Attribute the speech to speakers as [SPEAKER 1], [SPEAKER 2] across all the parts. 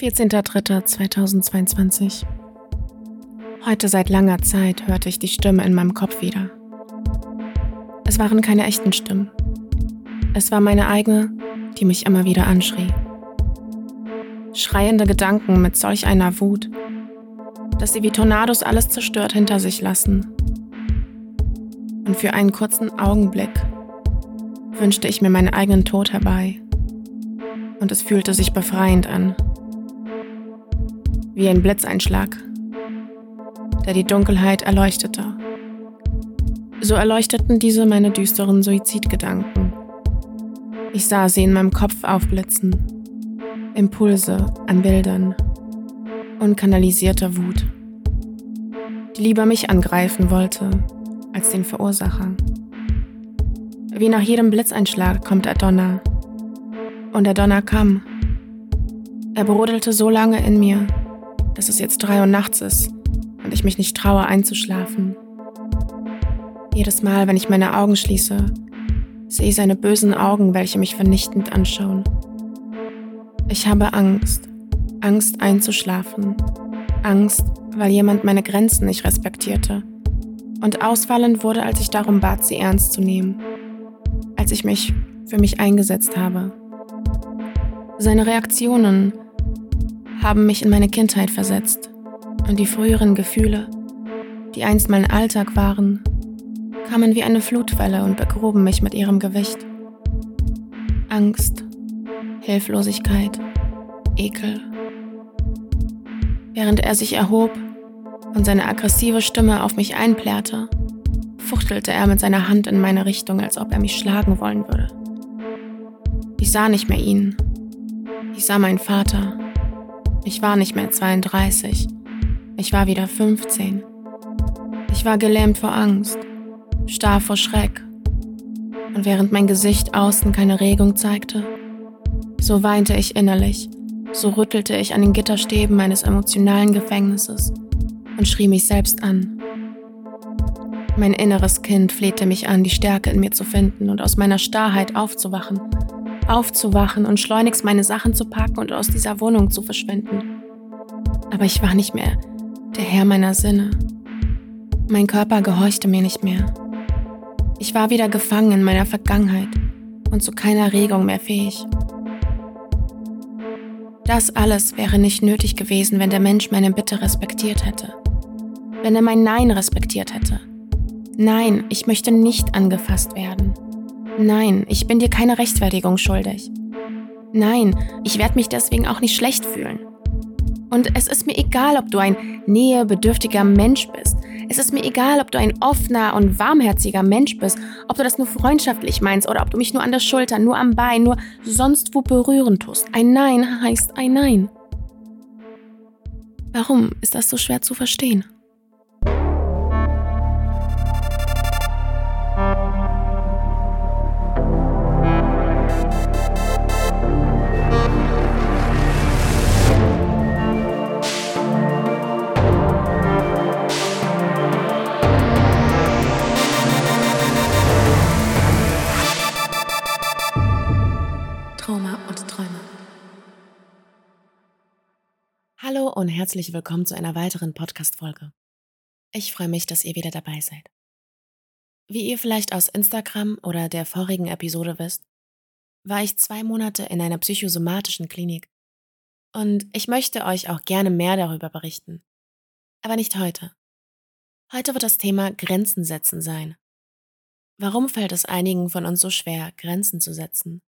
[SPEAKER 1] 14.03.2022 Heute seit langer Zeit hörte ich die Stimme in meinem Kopf wieder. Es waren keine echten Stimmen. Es war meine eigene, die mich immer wieder anschrie. Schreiende Gedanken mit solch einer Wut, dass sie wie Tornados alles zerstört hinter sich lassen. Und für einen kurzen Augenblick wünschte ich mir meinen eigenen Tod herbei. Und es fühlte sich befreiend an. Wie ein Blitzeinschlag, der die Dunkelheit erleuchtete. So erleuchteten diese meine düsteren Suizidgedanken. Ich sah sie in meinem Kopf aufblitzen. Impulse an Bildern. Unkanalisierte Wut. Die lieber mich angreifen wollte als den Verursacher. Wie nach jedem Blitzeinschlag kommt der Donner. Und der Donner kam. Er brodelte so lange in mir, dass es jetzt drei Uhr nachts ist und ich mich nicht traue einzuschlafen. Jedes Mal, wenn ich meine Augen schließe, sehe ich seine bösen Augen, welche mich vernichtend anschauen. Ich habe Angst, Angst einzuschlafen, Angst, weil jemand meine Grenzen nicht respektierte und ausfallend wurde, als ich darum bat, sie ernst zu nehmen, als ich mich für mich eingesetzt habe. Seine Reaktionen haben mich in meine Kindheit versetzt und die früheren Gefühle, die einst mein Alltag waren, kamen wie eine Flutwelle und begruben mich mit ihrem Gewicht. Angst, Hilflosigkeit, Ekel. Während er sich erhob und seine aggressive Stimme auf mich einplärrte, fuchtelte er mit seiner Hand in meine Richtung, als ob er mich schlagen wollen würde. Ich sah nicht mehr ihn. Ich sah meinen Vater. Ich war nicht mehr 32. Ich war wieder 15. Ich war gelähmt vor Angst starr vor Schreck. Und während mein Gesicht außen keine Regung zeigte, so weinte ich innerlich, so rüttelte ich an den Gitterstäben meines emotionalen Gefängnisses und schrie mich selbst an. Mein inneres Kind flehte mich an, die Stärke in mir zu finden und aus meiner Starrheit aufzuwachen, aufzuwachen und schleunigst meine Sachen zu packen und aus dieser Wohnung zu verschwinden. Aber ich war nicht mehr der Herr meiner Sinne. Mein Körper gehorchte mir nicht mehr. Ich war wieder gefangen in meiner Vergangenheit und zu keiner Regung mehr fähig. Das alles wäre nicht nötig gewesen, wenn der Mensch meine Bitte respektiert hätte. Wenn er mein Nein respektiert hätte. Nein, ich möchte nicht angefasst werden. Nein, ich bin dir keine Rechtfertigung schuldig. Nein, ich werde mich deswegen auch nicht schlecht fühlen. Und es ist mir egal, ob du ein nähebedürftiger Mensch bist, es ist mir egal, ob du ein offener und warmherziger Mensch bist, ob du das nur freundschaftlich meinst oder ob du mich nur an der Schulter, nur am Bein, nur sonst wo berühren tust. Ein Nein heißt ein Nein. Warum ist das so schwer zu verstehen? Und herzlich willkommen zu einer weiteren Podcast-Folge. Ich freue mich, dass ihr wieder dabei seid. Wie ihr vielleicht aus Instagram oder der vorigen Episode wisst, war ich zwei Monate in einer psychosomatischen Klinik. Und ich möchte euch auch gerne mehr darüber berichten. Aber nicht heute. Heute wird das Thema Grenzen setzen sein. Warum fällt es einigen von uns so schwer, Grenzen zu setzen?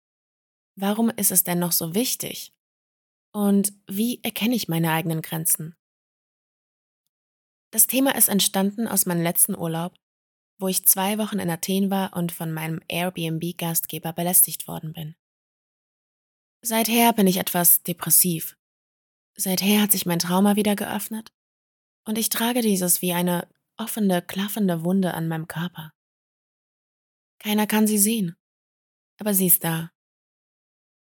[SPEAKER 1] Warum ist es denn noch so wichtig, und wie erkenne ich meine eigenen Grenzen? Das Thema ist entstanden aus meinem letzten Urlaub, wo ich zwei Wochen in Athen war und von meinem Airbnb-Gastgeber belästigt worden bin. Seither bin ich etwas depressiv. Seither hat sich mein Trauma wieder geöffnet und ich trage dieses wie eine offene, klaffende Wunde an meinem Körper. Keiner kann sie sehen, aber sie ist da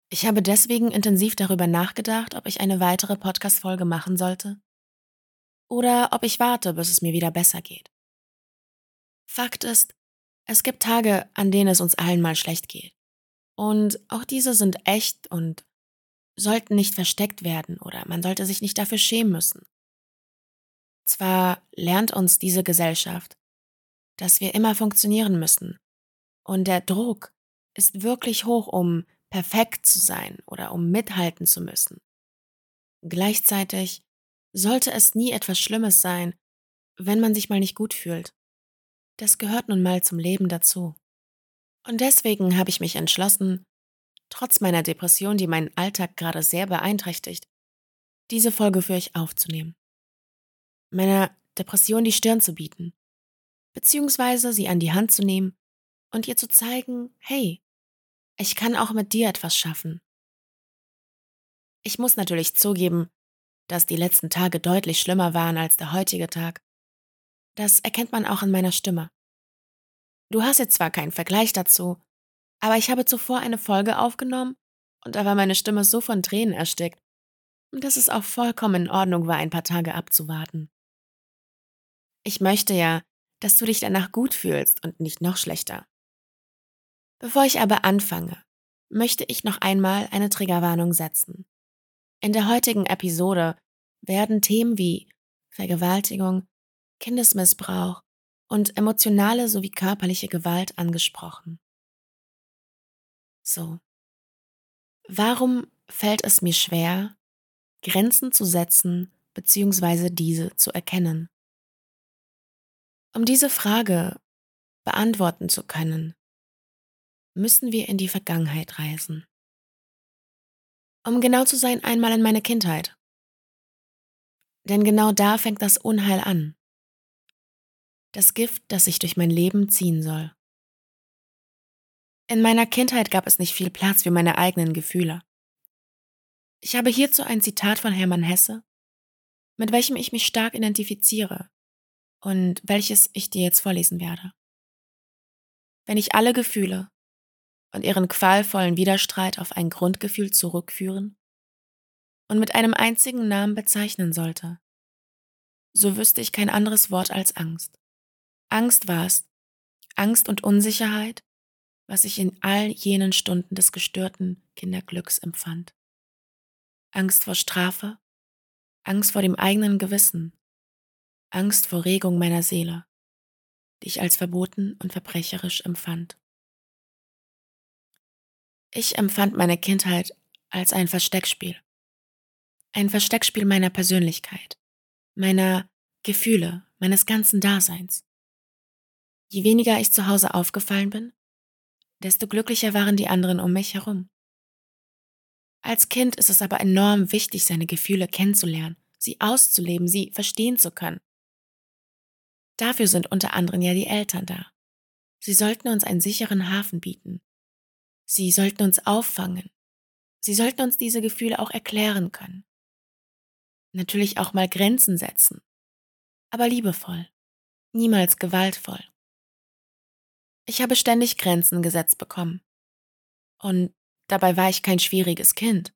[SPEAKER 1] ich habe deswegen intensiv darüber nachgedacht, ob ich eine weitere Podcast-Folge machen sollte. Oder ob ich warte, bis es mir wieder besser geht. Fakt ist, es gibt Tage, an denen es uns allen mal schlecht geht. Und auch diese sind echt und sollten nicht versteckt werden oder man sollte sich nicht dafür schämen müssen. Zwar lernt uns diese Gesellschaft, dass wir immer funktionieren müssen, und der Druck ist wirklich hoch, um perfekt zu sein oder um mithalten zu müssen. Gleichzeitig sollte es nie etwas Schlimmes sein, wenn man sich mal nicht gut fühlt. Das gehört nun mal zum Leben dazu. Und deswegen habe ich mich entschlossen, trotz meiner Depression, die meinen Alltag gerade sehr beeinträchtigt, diese Folge für euch aufzunehmen. Meiner Depression die Stirn zu bieten, beziehungsweise sie an die Hand zu nehmen und ihr zu zeigen, hey, ich kann auch mit dir etwas schaffen. Ich muss natürlich zugeben, dass die letzten Tage deutlich schlimmer waren als der heutige Tag. Das erkennt man auch in meiner Stimme. Du hast jetzt zwar keinen Vergleich dazu, aber ich habe zuvor eine Folge aufgenommen und da war meine Stimme so von Tränen erstickt, dass es auch vollkommen in Ordnung war, ein paar Tage abzuwarten. Ich möchte ja, dass du dich danach gut fühlst und nicht noch schlechter. Bevor ich aber anfange, möchte ich noch einmal eine Triggerwarnung setzen. In der heutigen Episode werden Themen wie Vergewaltigung, Kindesmissbrauch und emotionale sowie körperliche Gewalt angesprochen. So. Warum fällt es mir schwer, Grenzen zu setzen bzw. diese zu erkennen? Um diese Frage beantworten zu können, müssen wir in die Vergangenheit reisen. Um genau zu sein, einmal in meine Kindheit. Denn genau da fängt das Unheil an. Das Gift, das sich durch mein Leben ziehen soll. In meiner Kindheit gab es nicht viel Platz für meine eigenen Gefühle. Ich habe hierzu ein Zitat von Hermann Hesse, mit welchem ich mich stark identifiziere und welches ich dir jetzt vorlesen werde. Wenn ich alle Gefühle und ihren qualvollen Widerstreit auf ein Grundgefühl zurückführen und mit einem einzigen Namen bezeichnen sollte, so wüsste ich kein anderes Wort als Angst. Angst war es, Angst und Unsicherheit, was ich in all jenen Stunden des gestörten Kinderglücks empfand. Angst vor Strafe, Angst vor dem eigenen Gewissen, Angst vor Regung meiner Seele, die ich als verboten und verbrecherisch empfand. Ich empfand meine Kindheit als ein Versteckspiel. Ein Versteckspiel meiner Persönlichkeit, meiner Gefühle, meines ganzen Daseins. Je weniger ich zu Hause aufgefallen bin, desto glücklicher waren die anderen um mich herum. Als Kind ist es aber enorm wichtig, seine Gefühle kennenzulernen, sie auszuleben, sie verstehen zu können. Dafür sind unter anderem ja die Eltern da. Sie sollten uns einen sicheren Hafen bieten. Sie sollten uns auffangen. Sie sollten uns diese Gefühle auch erklären können. Natürlich auch mal Grenzen setzen. Aber liebevoll. Niemals gewaltvoll. Ich habe ständig Grenzen gesetzt bekommen. Und dabei war ich kein schwieriges Kind.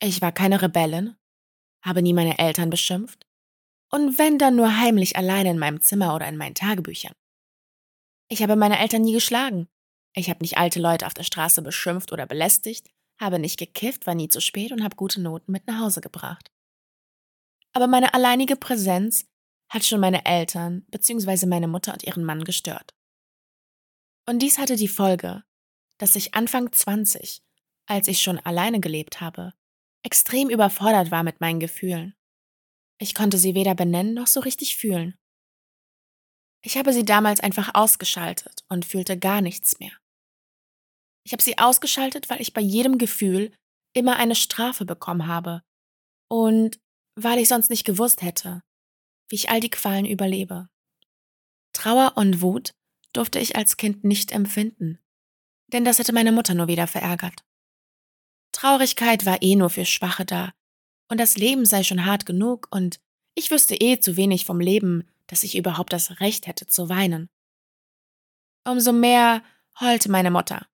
[SPEAKER 1] Ich war keine Rebellin, habe nie meine Eltern beschimpft und wenn dann nur heimlich alleine in meinem Zimmer oder in meinen Tagebüchern. Ich habe meine Eltern nie geschlagen. Ich habe nicht alte Leute auf der Straße beschimpft oder belästigt, habe nicht gekifft, war nie zu spät und habe gute Noten mit nach Hause gebracht. Aber meine alleinige Präsenz hat schon meine Eltern bzw. meine Mutter und ihren Mann gestört. Und dies hatte die Folge, dass ich Anfang 20, als ich schon alleine gelebt habe, extrem überfordert war mit meinen Gefühlen. Ich konnte sie weder benennen noch so richtig fühlen. Ich habe sie damals einfach ausgeschaltet und fühlte gar nichts mehr. Ich habe sie ausgeschaltet, weil ich bei jedem Gefühl immer eine Strafe bekommen habe und weil ich sonst nicht gewusst hätte, wie ich all die Qualen überlebe. Trauer und Wut durfte ich als Kind nicht empfinden, denn das hätte meine Mutter nur wieder verärgert. Traurigkeit war eh nur für Schwache da, und das Leben sei schon hart genug, und ich wüsste eh zu wenig vom Leben, dass ich überhaupt das Recht hätte zu weinen. Umso mehr heulte meine Mutter.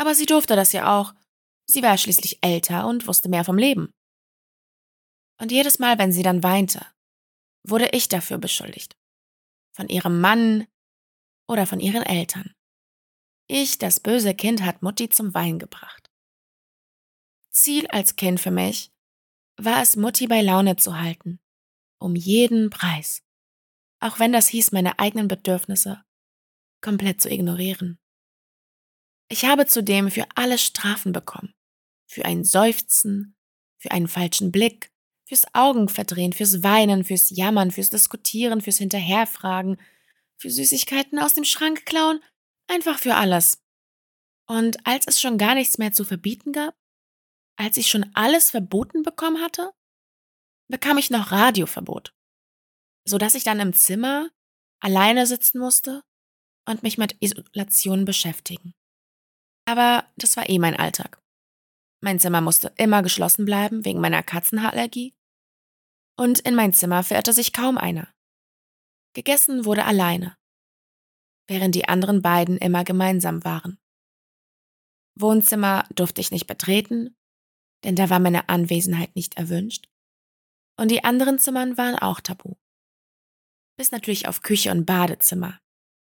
[SPEAKER 1] Aber sie durfte das ja auch. Sie war schließlich älter und wusste mehr vom Leben. Und jedes Mal, wenn sie dann weinte, wurde ich dafür beschuldigt. Von ihrem Mann, oder von ihren Eltern. Ich, das böse Kind, hat Mutti zum Wein gebracht. Ziel als Kind für mich war es, Mutti bei Laune zu halten. Um jeden Preis. Auch wenn das hieß, meine eigenen Bedürfnisse komplett zu ignorieren. Ich habe zudem für alles Strafen bekommen. Für ein Seufzen, für einen falschen Blick, fürs Augenverdrehen, fürs Weinen, fürs Jammern, fürs Diskutieren, fürs Hinterherfragen, für Süßigkeiten aus dem Schrank klauen, einfach für alles. Und als es schon gar nichts mehr zu verbieten gab, als ich schon alles verboten bekommen hatte, bekam ich noch Radioverbot, so dass ich dann im Zimmer alleine sitzen musste und mich mit Isolation beschäftigen. Aber das war eh mein Alltag. Mein Zimmer musste immer geschlossen bleiben wegen meiner Katzenhaarallergie. Und in mein Zimmer verirrte sich kaum einer. Gegessen wurde alleine, während die anderen beiden immer gemeinsam waren. Wohnzimmer durfte ich nicht betreten, denn da war meine Anwesenheit nicht erwünscht. Und die anderen Zimmern waren auch tabu. Bis natürlich auf Küche und Badezimmer.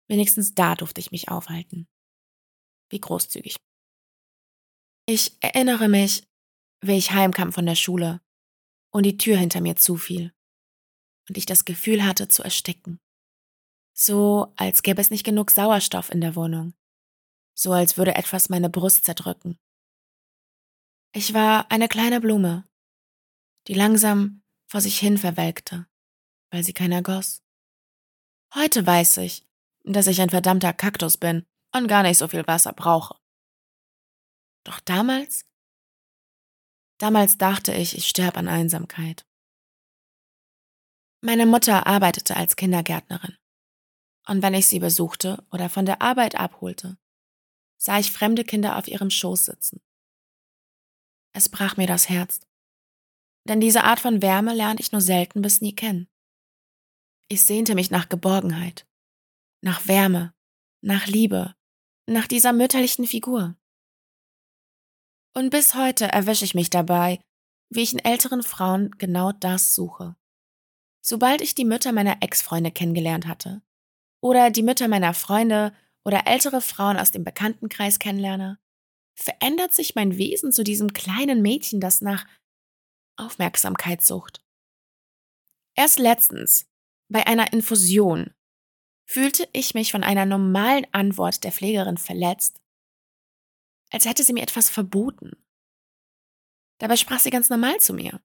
[SPEAKER 1] Wenigstens da durfte ich mich aufhalten. Wie großzügig. Ich erinnere mich, wie ich heimkam von der Schule und die Tür hinter mir zufiel und ich das Gefühl hatte zu ersticken. So, als gäbe es nicht genug Sauerstoff in der Wohnung. So, als würde etwas meine Brust zerdrücken. Ich war eine kleine Blume, die langsam vor sich hin verwelkte, weil sie keiner goss. Heute weiß ich, dass ich ein verdammter Kaktus bin und gar nicht so viel Wasser brauche. Doch damals? Damals dachte ich, ich sterb an Einsamkeit. Meine Mutter arbeitete als Kindergärtnerin. Und wenn ich sie besuchte oder von der Arbeit abholte, sah ich fremde Kinder auf ihrem Schoß sitzen. Es brach mir das Herz. Denn diese Art von Wärme lernte ich nur selten bis nie kennen. Ich sehnte mich nach Geborgenheit, nach Wärme, nach Liebe, nach dieser mütterlichen Figur. Und bis heute erwische ich mich dabei, wie ich in älteren Frauen genau das suche. Sobald ich die Mütter meiner Ex-Freunde kennengelernt hatte, oder die Mütter meiner Freunde oder ältere Frauen aus dem Bekanntenkreis kennenlerne, verändert sich mein Wesen zu diesem kleinen Mädchen, das nach Aufmerksamkeit sucht. Erst letztens, bei einer Infusion, fühlte ich mich von einer normalen Antwort der Pflegerin verletzt als hätte sie mir etwas verboten. Dabei sprach sie ganz normal zu mir,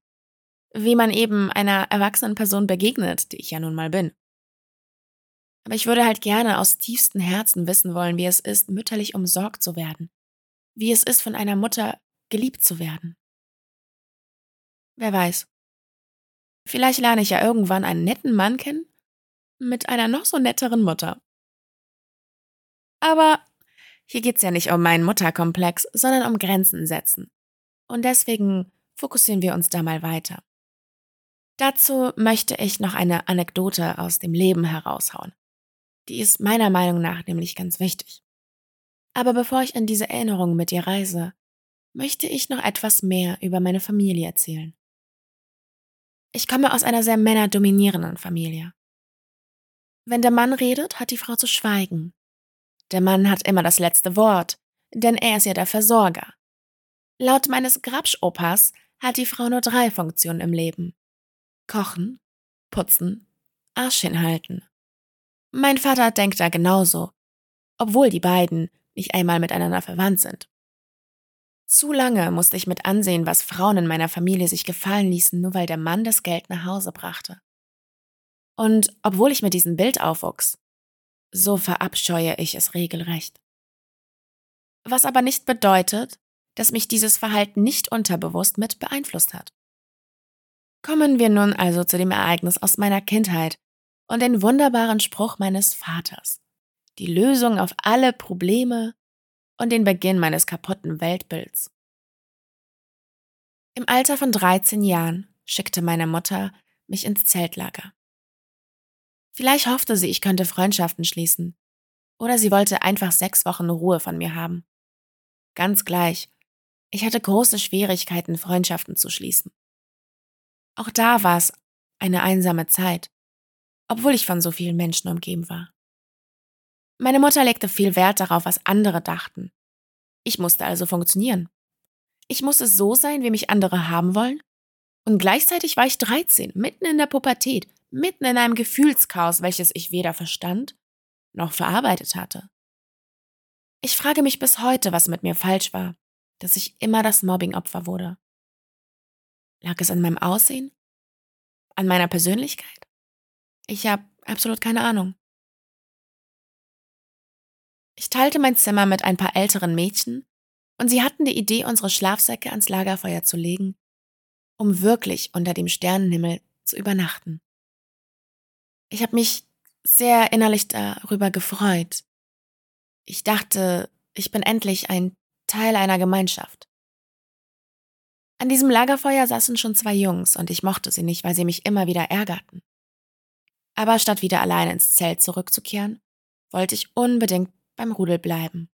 [SPEAKER 1] wie man eben einer erwachsenen Person begegnet, die ich ja nun mal bin. Aber ich würde halt gerne aus tiefstem Herzen wissen wollen, wie es ist, mütterlich umsorgt zu werden, wie es ist, von einer Mutter geliebt zu werden. Wer weiß. Vielleicht lerne ich ja irgendwann einen netten Mann kennen mit einer noch so netteren Mutter. Aber hier geht's ja nicht um meinen Mutterkomplex, sondern um Grenzen setzen. Und deswegen fokussieren wir uns da mal weiter. Dazu möchte ich noch eine Anekdote aus dem Leben heraushauen. Die ist meiner Meinung nach nämlich ganz wichtig. Aber bevor ich in diese Erinnerungen mit dir reise, möchte ich noch etwas mehr über meine Familie erzählen. Ich komme aus einer sehr männerdominierenden Familie. Wenn der Mann redet, hat die Frau zu schweigen. Der Mann hat immer das letzte Wort, denn er ist ja der Versorger. Laut meines Grabsch-Opas hat die Frau nur drei Funktionen im Leben. Kochen, putzen, Arsch hinhalten. Mein Vater denkt da genauso, obwohl die beiden nicht einmal miteinander verwandt sind. Zu lange musste ich mit ansehen, was Frauen in meiner Familie sich gefallen ließen, nur weil der Mann das Geld nach Hause brachte. Und obwohl ich mit diesem Bild aufwuchs, so verabscheue ich es regelrecht. Was aber nicht bedeutet, dass mich dieses Verhalten nicht unterbewusst mit beeinflusst hat. Kommen wir nun also zu dem Ereignis aus meiner Kindheit und den wunderbaren Spruch meines Vaters, die Lösung auf alle Probleme und den Beginn meines kaputten Weltbilds. Im Alter von 13 Jahren schickte meine Mutter mich ins Zeltlager. Vielleicht hoffte sie, ich könnte Freundschaften schließen. Oder sie wollte einfach sechs Wochen Ruhe von mir haben. Ganz gleich. Ich hatte große Schwierigkeiten, Freundschaften zu schließen. Auch da war es eine einsame Zeit, obwohl ich von so vielen Menschen umgeben war. Meine Mutter legte viel Wert darauf, was andere dachten. Ich musste also funktionieren. ich musste so sein, wie mich andere haben wollen? Und gleichzeitig war ich 13, mitten in der Pubertät, mitten in einem Gefühlschaos, welches ich weder verstand noch verarbeitet hatte. Ich frage mich bis heute, was mit mir falsch war, dass ich immer das Mobbing-Opfer wurde. Lag es an meinem Aussehen? An meiner Persönlichkeit? Ich habe absolut keine Ahnung. Ich teilte mein Zimmer mit ein paar älteren Mädchen und sie hatten die Idee, unsere Schlafsäcke ans Lagerfeuer zu legen, um wirklich unter dem Sternenhimmel zu übernachten. Ich habe mich sehr innerlich darüber gefreut. Ich dachte, ich bin endlich ein Teil einer Gemeinschaft. An diesem Lagerfeuer saßen schon zwei Jungs und ich mochte sie nicht, weil sie mich immer wieder ärgerten. Aber statt wieder alleine ins Zelt zurückzukehren, wollte ich unbedingt beim Rudel bleiben.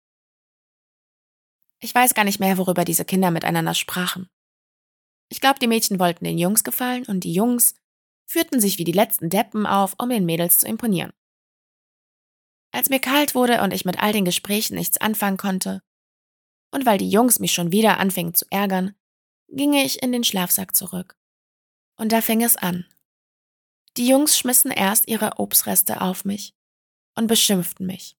[SPEAKER 1] Ich weiß gar nicht mehr, worüber diese Kinder miteinander sprachen. Ich glaube, die Mädchen wollten den Jungs gefallen und die Jungs führten sich wie die letzten Deppen auf, um den Mädels zu imponieren. Als mir kalt wurde und ich mit all den Gesprächen nichts anfangen konnte, und weil die Jungs mich schon wieder anfingen zu ärgern, ging ich in den Schlafsack zurück. Und da fing es an. Die Jungs schmissen erst ihre Obstreste auf mich und beschimpften mich.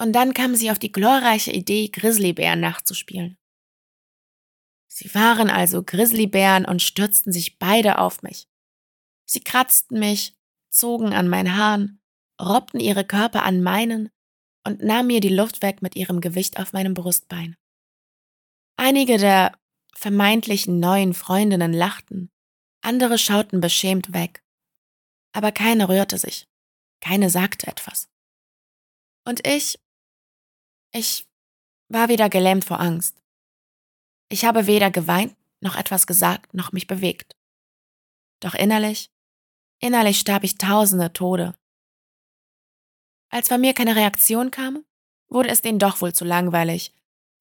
[SPEAKER 1] Und dann kamen sie auf die glorreiche Idee, Grizzlybären nachzuspielen. Sie waren also Grizzlybären und stürzten sich beide auf mich. Sie kratzten mich, zogen an meinen Haaren, robbten ihre Körper an meinen und nahmen mir die Luft weg mit ihrem Gewicht auf meinem Brustbein. Einige der vermeintlichen neuen Freundinnen lachten, andere schauten beschämt weg. Aber keine rührte sich, keine sagte etwas. Und ich ich war wieder gelähmt vor Angst. Ich habe weder geweint, noch etwas gesagt, noch mich bewegt. Doch innerlich, innerlich starb ich tausende Tode. Als bei mir keine Reaktion kam, wurde es denen doch wohl zu langweilig,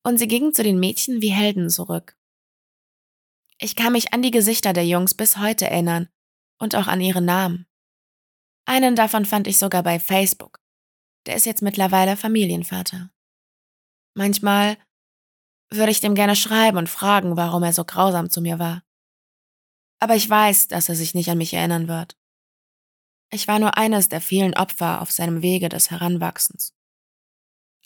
[SPEAKER 1] und sie gingen zu den Mädchen wie Helden zurück. Ich kann mich an die Gesichter der Jungs bis heute erinnern und auch an ihre Namen. Einen davon fand ich sogar bei Facebook. Der ist jetzt mittlerweile Familienvater. Manchmal würde ich dem gerne schreiben und fragen, warum er so grausam zu mir war. Aber ich weiß, dass er sich nicht an mich erinnern wird. Ich war nur eines der vielen Opfer auf seinem Wege des Heranwachsens.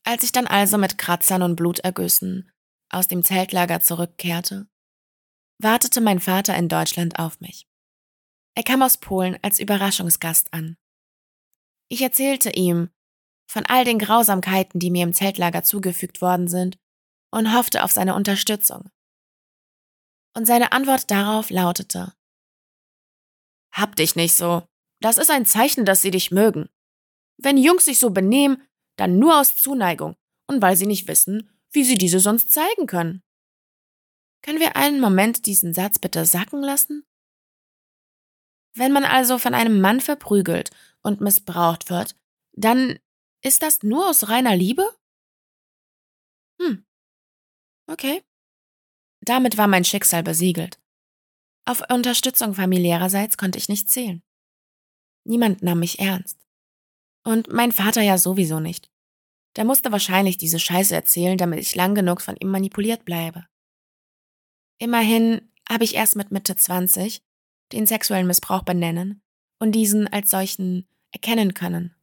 [SPEAKER 1] Als ich dann also mit Kratzern und Blutergüssen aus dem Zeltlager zurückkehrte, wartete mein Vater in Deutschland auf mich. Er kam aus Polen als Überraschungsgast an. Ich erzählte ihm, von all den Grausamkeiten, die mir im Zeltlager zugefügt worden sind, und hoffte auf seine Unterstützung. Und seine Antwort darauf lautete Hab dich nicht so. Das ist ein Zeichen, dass sie dich mögen. Wenn Jungs sich so benehmen, dann nur aus Zuneigung und weil sie nicht wissen, wie sie diese sonst zeigen können. Können wir einen Moment diesen Satz bitte sacken lassen? Wenn man also von einem Mann verprügelt und missbraucht wird, dann ist das nur aus reiner Liebe? Hm. Okay. Damit war mein Schicksal besiegelt. Auf Unterstützung familiärerseits konnte ich nicht zählen. Niemand nahm mich ernst. Und mein Vater ja sowieso nicht. Der musste wahrscheinlich diese Scheiße erzählen, damit ich lang genug von ihm manipuliert bleibe. Immerhin habe ich erst mit Mitte 20 den sexuellen Missbrauch benennen und diesen als solchen erkennen können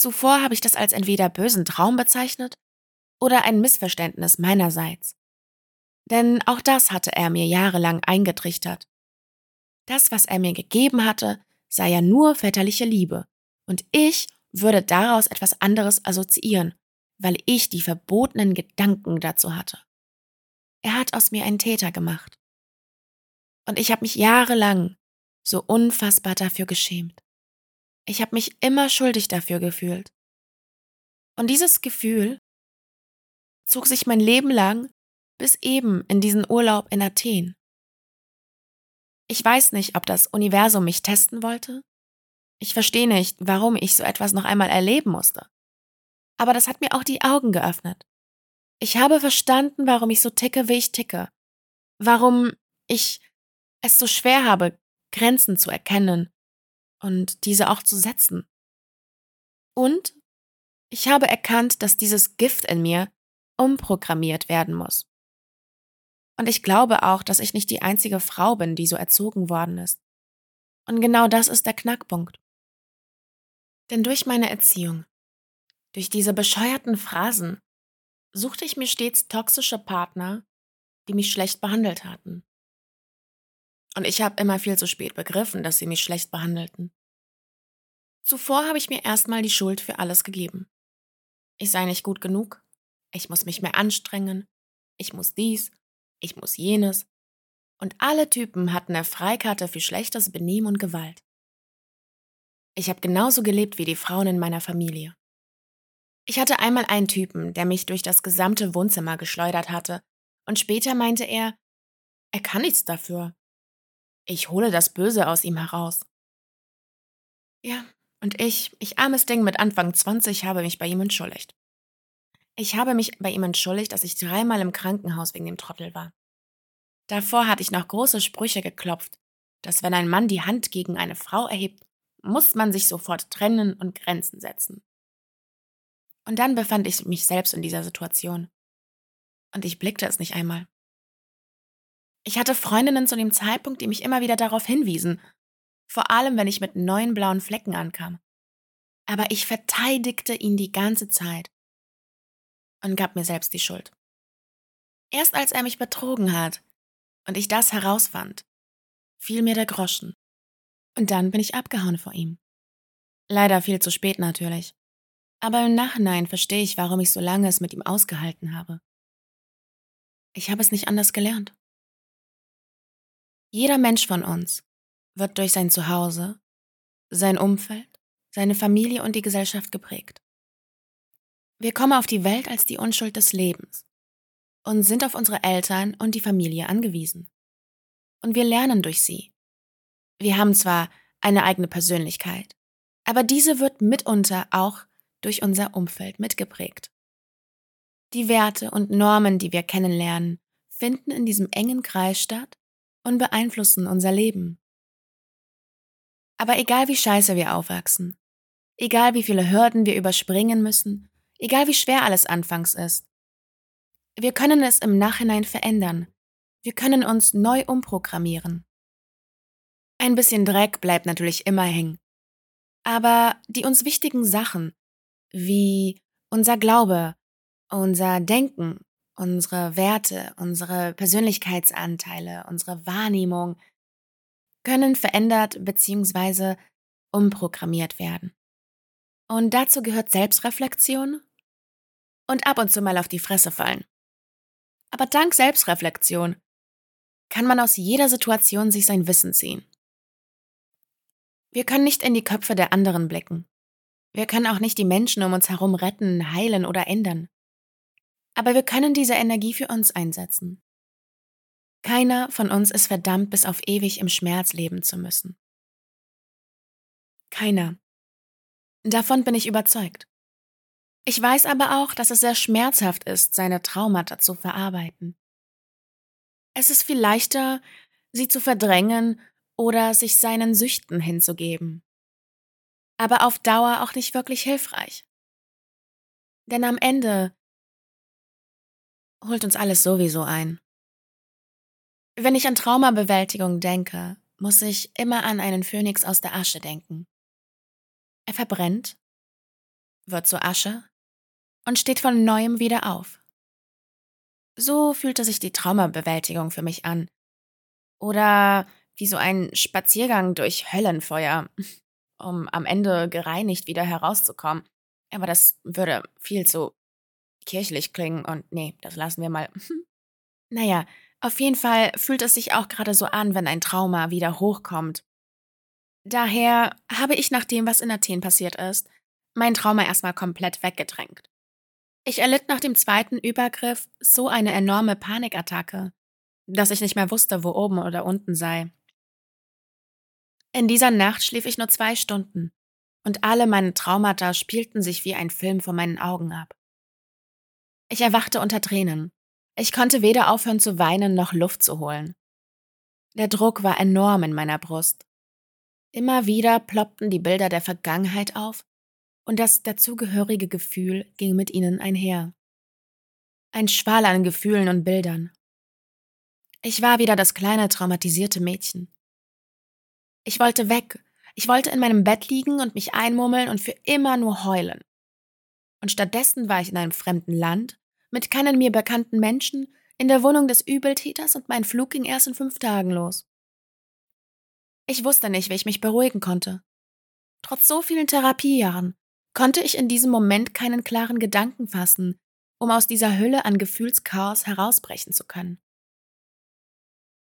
[SPEAKER 1] Zuvor habe ich das als entweder bösen Traum bezeichnet oder ein Missverständnis meinerseits. Denn auch das hatte er mir jahrelang eingetrichtert. Das, was er mir gegeben hatte, sei ja nur väterliche Liebe, und ich würde daraus etwas anderes assoziieren, weil ich die verbotenen Gedanken dazu hatte. Er hat aus mir einen Täter gemacht. Und ich habe mich jahrelang so unfassbar dafür geschämt. Ich habe mich immer schuldig dafür gefühlt. Und dieses Gefühl zog sich mein Leben lang bis eben in diesen Urlaub in Athen. Ich weiß nicht, ob das Universum mich testen wollte. Ich verstehe nicht, warum ich so etwas noch einmal erleben musste. Aber das hat mir auch die Augen geöffnet. Ich habe verstanden, warum ich so ticke, wie ich ticke. Warum ich es so schwer habe, Grenzen zu erkennen und diese auch zu setzen. Und ich habe erkannt, dass dieses Gift in mir umprogrammiert werden muss. Und ich glaube auch, dass ich nicht die einzige Frau bin, die so erzogen worden ist. Und genau das ist der Knackpunkt. Denn durch meine Erziehung, durch diese bescheuerten Phrasen, suchte ich mir stets toxische Partner, die mich schlecht behandelt hatten. Und ich habe immer viel zu spät begriffen, dass sie mich schlecht behandelten. Zuvor habe ich mir erstmal die Schuld für alles gegeben. Ich sei nicht gut genug, ich muss mich mehr anstrengen, ich muss dies, ich muss jenes. Und alle Typen hatten eine Freikarte für schlechtes Benehmen und Gewalt. Ich habe genauso gelebt wie die Frauen in meiner Familie. Ich hatte einmal einen Typen, der mich durch das gesamte Wohnzimmer geschleudert hatte, und später meinte er, er kann nichts dafür. Ich hole das Böse aus ihm heraus. Ja, und ich, ich armes Ding mit Anfang 20, habe mich bei ihm entschuldigt. Ich habe mich bei ihm entschuldigt, dass ich dreimal im Krankenhaus wegen dem Trottel war. Davor hatte ich noch große Sprüche geklopft, dass wenn ein Mann die Hand gegen eine Frau erhebt, muss man sich sofort trennen und Grenzen setzen. Und dann befand ich mich selbst in dieser Situation. Und ich blickte es nicht einmal. Ich hatte Freundinnen zu dem Zeitpunkt, die mich immer wieder darauf hinwiesen, vor allem wenn ich mit neuen blauen Flecken ankam. Aber ich verteidigte ihn die ganze Zeit und gab mir selbst die Schuld. Erst als er mich betrogen hat und ich das herausfand, fiel mir der Groschen. Und dann bin ich abgehauen vor ihm. Leider viel zu spät natürlich. Aber im Nachhinein verstehe ich, warum ich so lange es mit ihm ausgehalten habe. Ich habe es nicht anders gelernt. Jeder Mensch von uns wird durch sein Zuhause, sein Umfeld, seine Familie und die Gesellschaft geprägt. Wir kommen auf die Welt als die Unschuld des Lebens und sind auf unsere Eltern und die Familie angewiesen. Und wir lernen durch sie. Wir haben zwar eine eigene Persönlichkeit, aber diese wird mitunter auch durch unser Umfeld mitgeprägt. Die Werte und Normen, die wir kennenlernen, finden in diesem engen Kreis statt und beeinflussen unser Leben. Aber egal wie scheiße wir aufwachsen, egal wie viele Hürden wir überspringen müssen egal wie schwer alles anfangs ist. Wir können es im Nachhinein verändern. Wir können uns neu umprogrammieren. Ein bisschen Dreck bleibt natürlich immer hängen. Aber die uns wichtigen Sachen, wie unser Glaube, unser Denken, unsere Werte, unsere Persönlichkeitsanteile, unsere Wahrnehmung, können verändert bzw. umprogrammiert werden. Und dazu gehört Selbstreflexion und ab und zu mal auf die Fresse fallen. Aber dank Selbstreflexion kann man aus jeder Situation sich sein Wissen ziehen. Wir können nicht in die Köpfe der anderen blicken. Wir können auch nicht die Menschen um uns herum retten, heilen oder ändern. Aber wir können diese Energie für uns einsetzen. Keiner von uns ist verdammt, bis auf ewig im Schmerz leben zu müssen. Keiner. Davon bin ich überzeugt. Ich weiß aber auch, dass es sehr schmerzhaft ist, seine Traumata zu verarbeiten. Es ist viel leichter, sie zu verdrängen oder sich seinen Süchten hinzugeben. Aber auf Dauer auch nicht wirklich hilfreich. Denn am Ende holt uns alles sowieso ein. Wenn ich an Traumabewältigung denke, muss ich immer an einen Phönix aus der Asche denken. Er verbrennt, wird zu Asche und steht von neuem wieder auf. So fühlte sich die Traumabewältigung für mich an. Oder wie so ein Spaziergang durch Höllenfeuer, um am Ende gereinigt wieder herauszukommen. Aber das würde viel zu kirchlich klingen und nee, das lassen wir mal. naja, auf jeden Fall fühlt es sich auch gerade so an, wenn ein Trauma wieder hochkommt. Daher habe ich nach dem, was in Athen passiert ist, mein Trauma erstmal komplett weggedrängt. Ich erlitt nach dem zweiten Übergriff so eine enorme Panikattacke, dass ich nicht mehr wusste, wo oben oder unten sei. In dieser Nacht schlief ich nur zwei Stunden, und alle meine Traumata spielten sich wie ein Film vor meinen Augen ab. Ich erwachte unter Tränen. Ich konnte weder aufhören zu weinen noch Luft zu holen. Der Druck war enorm in meiner Brust. Immer wieder ploppten die Bilder der Vergangenheit auf und das dazugehörige Gefühl ging mit ihnen einher. Ein Schwall an Gefühlen und Bildern. Ich war wieder das kleine, traumatisierte Mädchen. Ich wollte weg. Ich wollte in meinem Bett liegen und mich einmummeln und für immer nur heulen. Und stattdessen war ich in einem fremden Land, mit keinen mir bekannten Menschen, in der Wohnung des Übeltäters und mein Flug ging erst in fünf Tagen los. Ich wusste nicht, wie ich mich beruhigen konnte. Trotz so vielen Therapiejahren konnte ich in diesem Moment keinen klaren Gedanken fassen, um aus dieser Hülle an Gefühlschaos herausbrechen zu können.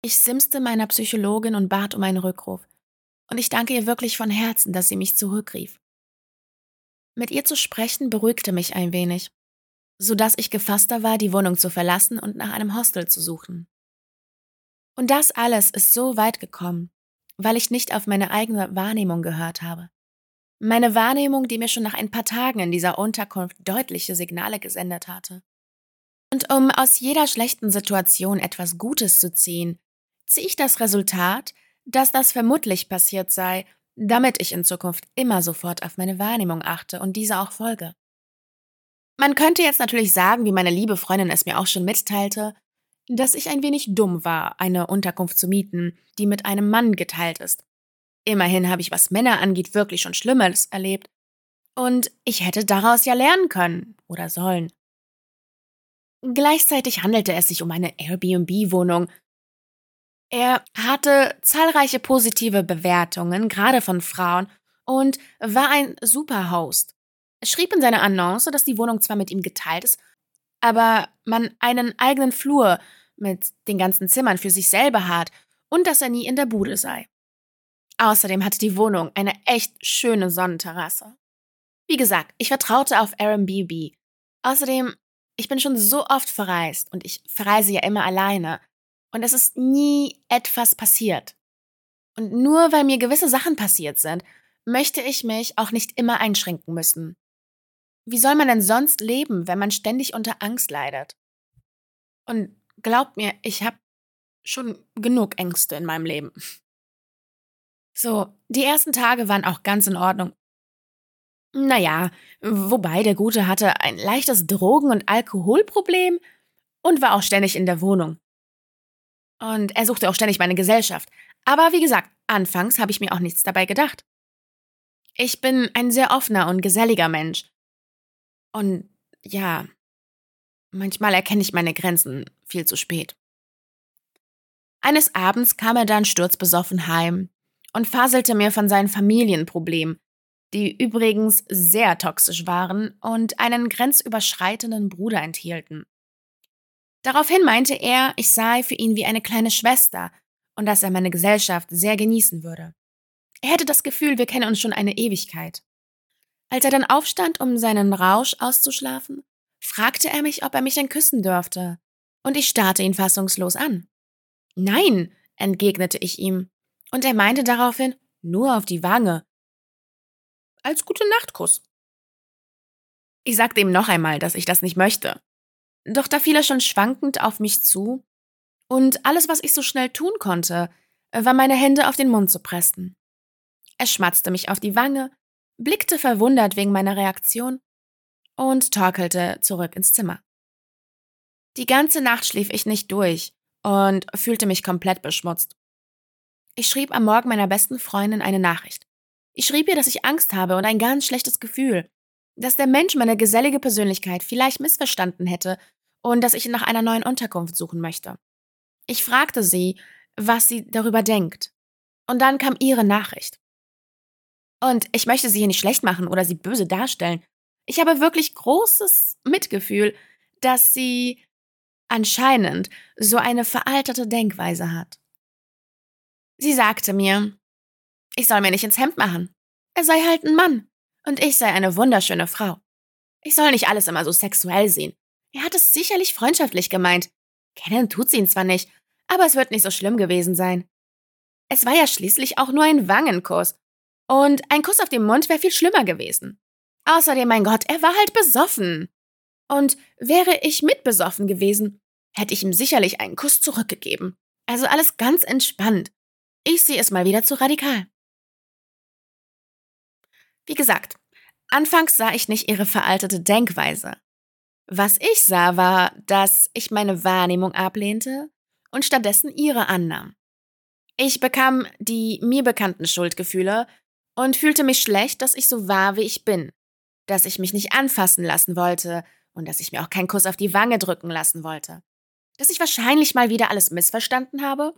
[SPEAKER 1] Ich simste meiner Psychologin und bat um einen Rückruf, und ich danke ihr wirklich von Herzen, dass sie mich zurückrief. Mit ihr zu sprechen beruhigte mich ein wenig, so dass ich gefasster war, die Wohnung zu verlassen und nach einem Hostel zu suchen. Und das alles ist so weit gekommen, weil ich nicht auf meine eigene Wahrnehmung gehört habe. Meine Wahrnehmung, die mir schon nach ein paar Tagen in dieser Unterkunft deutliche Signale gesendet hatte. Und um aus jeder schlechten Situation etwas Gutes zu ziehen, ziehe ich das Resultat, dass das vermutlich passiert sei, damit ich in Zukunft immer sofort auf meine Wahrnehmung achte und diese auch folge. Man könnte jetzt natürlich sagen, wie meine liebe Freundin es mir auch schon mitteilte, dass ich ein wenig dumm war, eine Unterkunft zu mieten, die mit einem Mann geteilt ist. Immerhin habe ich, was Männer angeht, wirklich schon Schlimmeres erlebt. Und ich hätte daraus ja lernen können oder sollen. Gleichzeitig handelte es sich um eine Airbnb-Wohnung. Er hatte zahlreiche positive Bewertungen, gerade von Frauen, und war ein super Host. Er schrieb in seiner Annonce, dass die Wohnung zwar mit ihm geteilt ist, aber man einen eigenen Flur mit den ganzen Zimmern für sich selber hat und dass er nie in der Bude sei. Außerdem hatte die Wohnung eine echt schöne Sonnenterrasse. Wie gesagt, ich vertraute auf Airbnb. Außerdem, ich bin schon so oft verreist und ich verreise ja immer alleine. Und es ist nie etwas passiert. Und nur weil mir gewisse Sachen passiert sind, möchte ich mich auch nicht immer einschränken müssen. Wie soll man denn sonst leben, wenn man ständig unter Angst leidet? Und glaubt mir, ich habe schon genug Ängste in meinem Leben. So, die ersten Tage waren auch ganz in Ordnung. Naja, wobei der Gute hatte ein leichtes Drogen- und Alkoholproblem und war auch ständig in der Wohnung. Und er suchte auch ständig meine Gesellschaft. Aber wie gesagt, anfangs habe ich mir auch nichts dabei gedacht. Ich bin ein sehr offener und geselliger Mensch und ja, manchmal erkenne ich meine Grenzen viel zu spät. Eines Abends kam er dann sturzbesoffen heim und faselte mir von seinen Familienproblemen, die übrigens sehr toxisch waren und einen grenzüberschreitenden Bruder enthielten. Daraufhin meinte er, ich sei für ihn wie eine kleine Schwester und dass er meine Gesellschaft sehr genießen würde. Er hätte das Gefühl, wir kennen uns schon eine Ewigkeit. Als er dann aufstand, um seinen Rausch auszuschlafen, fragte er mich, ob er mich denn küssen dürfte, und ich starrte ihn fassungslos an. Nein, entgegnete ich ihm, und er meinte daraufhin, nur auf die Wange. Als gute Nachtkuss. Ich sagte ihm noch einmal, dass ich das nicht möchte. Doch da fiel er schon schwankend auf mich zu, und alles, was ich so schnell tun konnte, war meine Hände auf den Mund zu pressen. Er schmatzte mich auf die Wange, blickte verwundert wegen meiner Reaktion und torkelte zurück ins Zimmer. Die ganze Nacht schlief ich nicht durch und fühlte mich komplett beschmutzt. Ich schrieb am Morgen meiner besten Freundin eine Nachricht. Ich schrieb ihr, dass ich Angst habe und ein ganz schlechtes Gefühl, dass der Mensch meine gesellige Persönlichkeit vielleicht missverstanden hätte und dass ich nach einer neuen Unterkunft suchen möchte. Ich fragte sie, was sie darüber denkt. Und dann kam ihre Nachricht. Und ich möchte sie hier nicht schlecht machen oder sie böse darstellen. Ich habe wirklich großes Mitgefühl, dass sie anscheinend so eine veralterte Denkweise hat. Sie sagte mir, ich soll mir nicht ins Hemd machen. Er sei halt ein Mann und ich sei eine wunderschöne Frau. Ich soll nicht alles immer so sexuell sehen. Er hat es sicherlich freundschaftlich gemeint. Kennen tut sie ihn zwar nicht, aber es wird nicht so schlimm gewesen sein. Es war ja schließlich auch nur ein Wangenkuss und ein Kuss auf den Mund wäre viel schlimmer gewesen. Außerdem, mein Gott, er war halt besoffen. Und wäre ich mit besoffen gewesen, hätte ich ihm sicherlich einen Kuss zurückgegeben. Also alles ganz entspannt. Ich sehe es mal wieder zu radikal. Wie gesagt, anfangs sah ich nicht ihre veraltete Denkweise. Was ich sah, war, dass ich meine Wahrnehmung ablehnte und stattdessen ihre annahm. Ich bekam die mir bekannten Schuldgefühle und fühlte mich schlecht, dass ich so war, wie ich bin, dass ich mich nicht anfassen lassen wollte und dass ich mir auch keinen Kuss auf die Wange drücken lassen wollte, dass ich wahrscheinlich mal wieder alles missverstanden habe,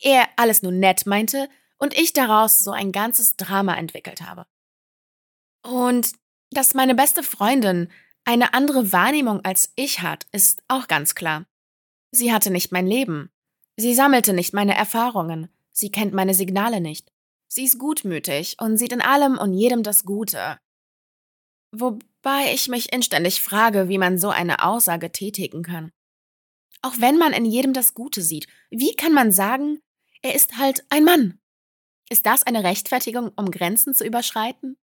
[SPEAKER 1] er alles nur nett meinte und ich daraus so ein ganzes Drama entwickelt habe. Und dass meine beste Freundin eine andere Wahrnehmung als ich hat, ist auch ganz klar. Sie hatte nicht mein Leben. Sie sammelte nicht meine Erfahrungen. Sie kennt meine Signale nicht. Sie ist gutmütig und sieht in allem und jedem das Gute. Wobei ich mich inständig frage, wie man so eine Aussage tätigen kann. Auch wenn man in jedem das Gute sieht, wie kann man sagen, er ist halt ein Mann? Ist das eine Rechtfertigung, um Grenzen zu überschreiten?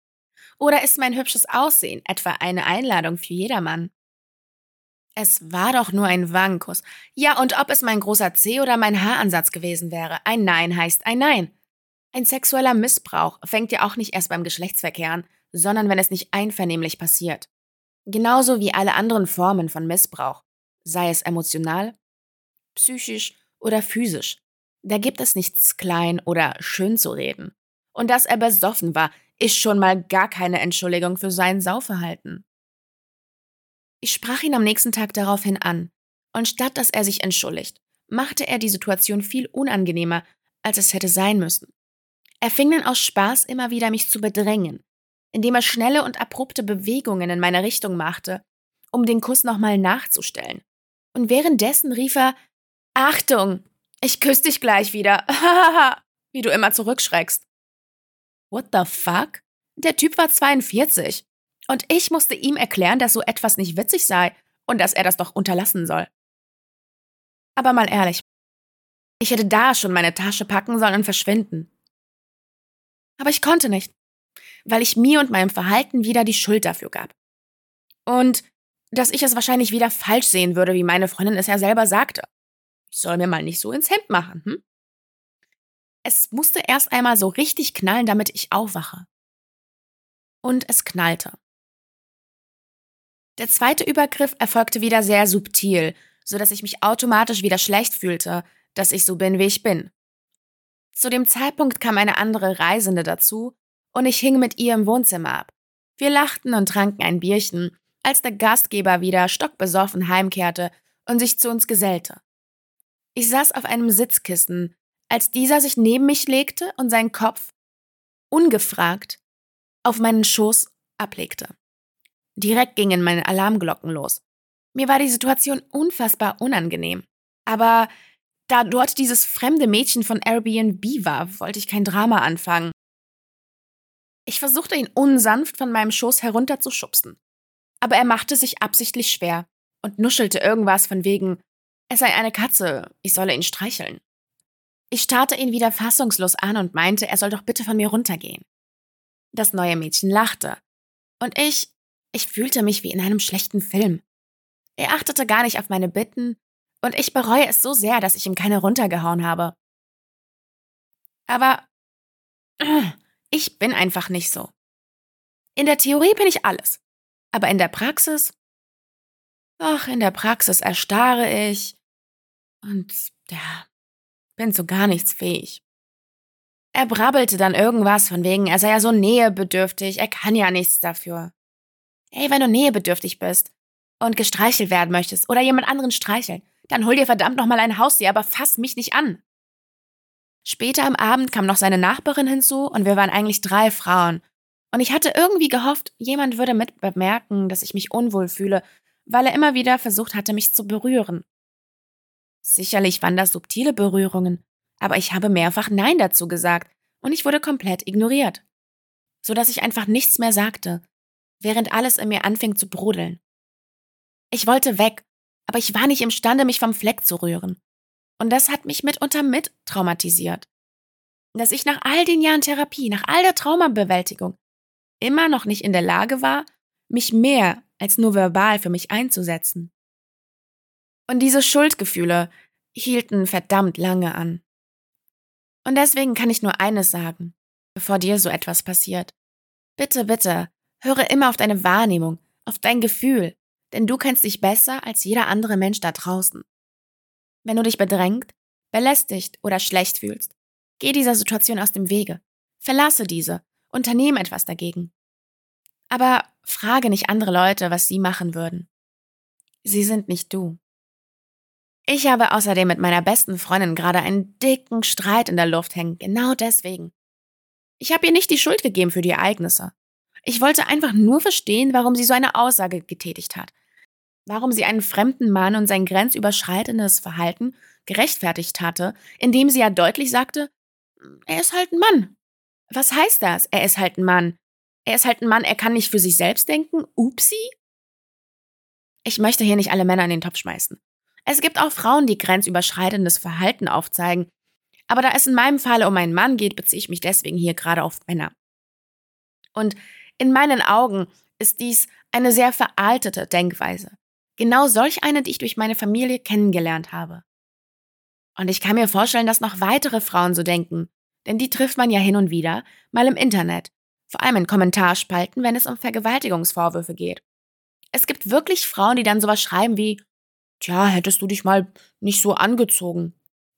[SPEAKER 1] Oder ist mein hübsches Aussehen etwa eine Einladung für jedermann? Es war doch nur ein Wangenkuss. Ja, und ob es mein großer C oder mein Haaransatz gewesen wäre, ein Nein heißt ein Nein. Ein sexueller Missbrauch fängt ja auch nicht erst beim Geschlechtsverkehr an, sondern wenn es nicht einvernehmlich passiert. Genauso wie alle anderen Formen von Missbrauch, sei es emotional, psychisch oder physisch. Da gibt es nichts klein oder schön zu reden. Und dass er besoffen war, ist schon mal gar keine Entschuldigung für sein Sauverhalten. Ich sprach ihn am nächsten Tag daraufhin an, und statt dass er sich entschuldigt, machte er die Situation viel unangenehmer, als es hätte sein müssen. Er fing dann aus Spaß immer wieder mich zu bedrängen, indem er schnelle und abrupte Bewegungen in meine Richtung machte, um den Kuss nochmal nachzustellen. Und währenddessen rief er Achtung, ich küsse dich gleich wieder, wie du immer zurückschreckst. What the fuck? Der Typ war 42. Und ich musste ihm erklären, dass so etwas nicht witzig sei und dass er das doch unterlassen soll. Aber mal ehrlich, ich hätte da schon meine Tasche packen sollen und verschwinden. Aber ich konnte nicht, weil ich mir und meinem Verhalten wieder die Schuld dafür gab. Und dass ich es wahrscheinlich wieder falsch sehen würde, wie meine Freundin es ja selber sagte. Soll mir mal nicht so ins Hemd machen, hm? Es musste erst einmal so richtig knallen, damit ich aufwache. Und es knallte. Der zweite Übergriff erfolgte wieder sehr subtil, so dass ich mich automatisch wieder schlecht fühlte, dass ich so bin, wie ich bin. Zu dem Zeitpunkt kam eine andere Reisende dazu und ich hing mit ihr im Wohnzimmer ab. Wir lachten und tranken ein Bierchen, als der Gastgeber wieder stockbesoffen heimkehrte und sich zu uns gesellte. Ich saß auf einem Sitzkissen, als dieser sich neben mich legte und seinen Kopf, ungefragt, auf meinen Schoß ablegte. Direkt gingen meine Alarmglocken los. Mir war die Situation unfassbar unangenehm. Aber da dort dieses fremde Mädchen von Airbnb war, wollte ich kein Drama anfangen. Ich versuchte ihn unsanft von meinem Schoß herunterzuschubsen. Aber er machte sich absichtlich schwer und nuschelte irgendwas von wegen, es sei eine Katze, ich solle ihn streicheln. Ich starrte ihn wieder fassungslos an und meinte, er soll doch bitte von mir runtergehen. Das neue Mädchen lachte. Und ich, ich fühlte mich wie in einem schlechten Film. Er achtete gar nicht auf meine Bitten, und ich bereue es so sehr, dass ich ihm keine runtergehauen habe. Aber ich bin einfach nicht so. In der Theorie bin ich alles, aber in der Praxis? Ach, in der Praxis erstarre ich und ja, bin zu gar nichts fähig. Er brabbelte dann irgendwas von wegen, er sei ja so nähebedürftig, er kann ja nichts dafür. Ey, wenn du nähebedürftig bist und gestreichelt werden möchtest oder jemand anderen streicheln, dann hol dir verdammt nochmal ein Haustier, aber fass mich nicht an. Später am Abend kam noch seine Nachbarin hinzu und wir waren eigentlich drei Frauen. Und ich hatte irgendwie gehofft, jemand würde mit bemerken, dass ich mich unwohl fühle, weil er immer wieder versucht hatte, mich zu berühren. Sicherlich waren das subtile Berührungen, aber ich habe mehrfach Nein dazu gesagt und ich wurde komplett ignoriert, so dass ich einfach nichts mehr sagte, während alles in mir anfing zu brodeln. Ich wollte weg, aber ich war nicht imstande, mich vom Fleck zu rühren. Und das hat mich mitunter mit traumatisiert. Dass ich nach all den Jahren Therapie, nach all der Traumabewältigung, immer noch nicht in der Lage war, mich mehr als nur verbal für mich einzusetzen. Und diese Schuldgefühle hielten verdammt lange an. Und deswegen kann ich nur eines sagen, bevor dir so etwas passiert. Bitte, bitte, höre immer auf deine Wahrnehmung, auf dein Gefühl, denn du kennst dich besser als jeder andere Mensch da draußen. Wenn du dich bedrängt, belästigt oder schlecht fühlst. Geh dieser Situation aus dem Wege. Verlasse diese. Unternehme etwas dagegen. Aber frage nicht andere Leute, was sie machen würden. Sie sind nicht du. Ich habe außerdem mit meiner besten Freundin gerade einen dicken Streit in der Luft hängen, genau deswegen. Ich habe ihr nicht die Schuld gegeben für die Ereignisse. Ich wollte einfach nur verstehen, warum sie so eine Aussage getätigt hat. Warum sie einen fremden Mann und sein grenzüberschreitendes Verhalten gerechtfertigt hatte, indem sie ja deutlich sagte, er ist halt ein Mann. Was heißt das? Er ist halt ein Mann. Er ist halt ein Mann, er kann nicht für sich selbst denken. Upsi? Ich möchte hier nicht alle Männer in den Topf schmeißen. Es gibt auch Frauen, die grenzüberschreitendes Verhalten aufzeigen. Aber da es in meinem Falle um einen Mann geht, beziehe ich mich deswegen hier gerade auf Männer. Und in meinen Augen ist dies eine sehr veraltete Denkweise. Genau solch eine, die ich durch meine Familie kennengelernt habe. Und ich kann mir vorstellen, dass noch weitere Frauen so denken, denn die trifft man ja hin und wieder, mal im Internet, vor allem in Kommentarspalten, wenn es um Vergewaltigungsvorwürfe geht. Es gibt wirklich Frauen, die dann sowas schreiben wie, tja, hättest du dich mal nicht so angezogen.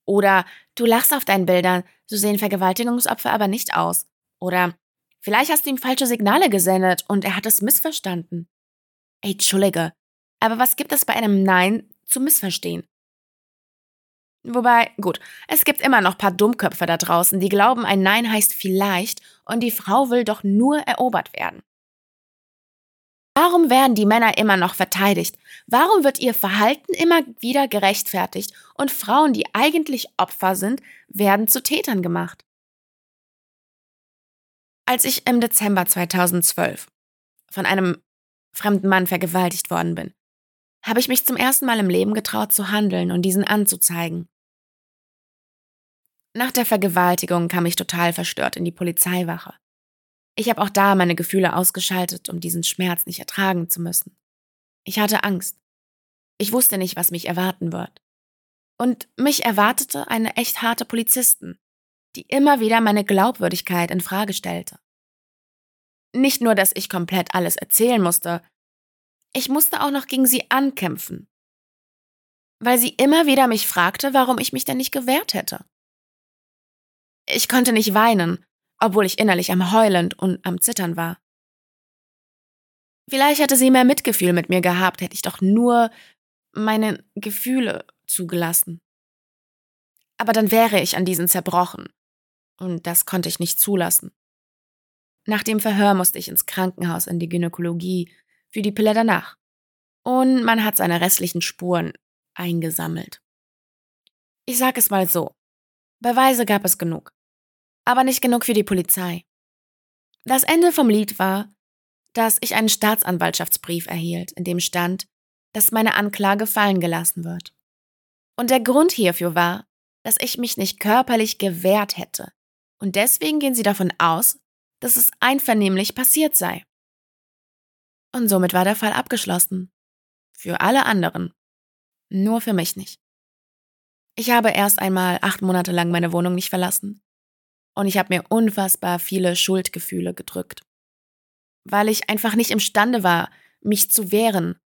[SPEAKER 1] Oder du lachst auf deinen Bildern, so sehen Vergewaltigungsopfer aber nicht aus. Oder vielleicht hast du ihm falsche Signale gesendet und er hat es missverstanden. Ey, Entschuldige, aber was gibt es bei einem Nein zu missverstehen? Wobei, gut, es gibt immer noch paar Dummköpfe da draußen, die glauben, ein Nein heißt vielleicht und die Frau will doch nur erobert werden. Warum werden die Männer immer noch verteidigt? Warum wird ihr Verhalten immer wieder gerechtfertigt und Frauen, die eigentlich Opfer sind, werden zu Tätern gemacht? Als ich im Dezember 2012 von einem fremden Mann vergewaltigt worden bin, habe ich mich zum ersten Mal im Leben getraut zu handeln und diesen anzuzeigen. Nach der Vergewaltigung kam ich total verstört in die Polizeiwache. Ich habe auch da meine Gefühle ausgeschaltet, um diesen Schmerz nicht ertragen zu müssen. Ich hatte Angst. Ich wusste nicht, was mich erwarten wird. Und mich erwartete eine echt harte Polizisten, die immer wieder meine Glaubwürdigkeit in Frage stellte. Nicht nur, dass ich komplett alles erzählen musste, ich musste auch noch gegen sie ankämpfen. Weil sie immer wieder mich fragte, warum ich mich denn nicht gewehrt hätte. Ich konnte nicht weinen, obwohl ich innerlich am Heulen und am Zittern war. Vielleicht hätte sie mehr Mitgefühl mit mir gehabt, hätte ich doch nur meine Gefühle zugelassen. Aber dann wäre ich an diesen zerbrochen. Und das konnte ich nicht zulassen. Nach dem Verhör musste ich ins Krankenhaus in die Gynäkologie für die Pille danach. Und man hat seine restlichen Spuren eingesammelt. Ich sag es mal so. Beweise gab es genug aber nicht genug für die Polizei. Das Ende vom Lied war, dass ich einen Staatsanwaltschaftsbrief erhielt, in dem stand, dass meine Anklage fallen gelassen wird. Und der Grund hierfür war, dass ich mich nicht körperlich gewehrt hätte. Und deswegen gehen sie davon aus, dass es einvernehmlich passiert sei. Und somit war der Fall abgeschlossen. Für alle anderen. Nur für mich nicht. Ich habe erst einmal acht Monate lang meine Wohnung nicht verlassen und ich habe mir unfassbar viele Schuldgefühle gedrückt. Weil ich einfach nicht imstande war, mich zu wehren.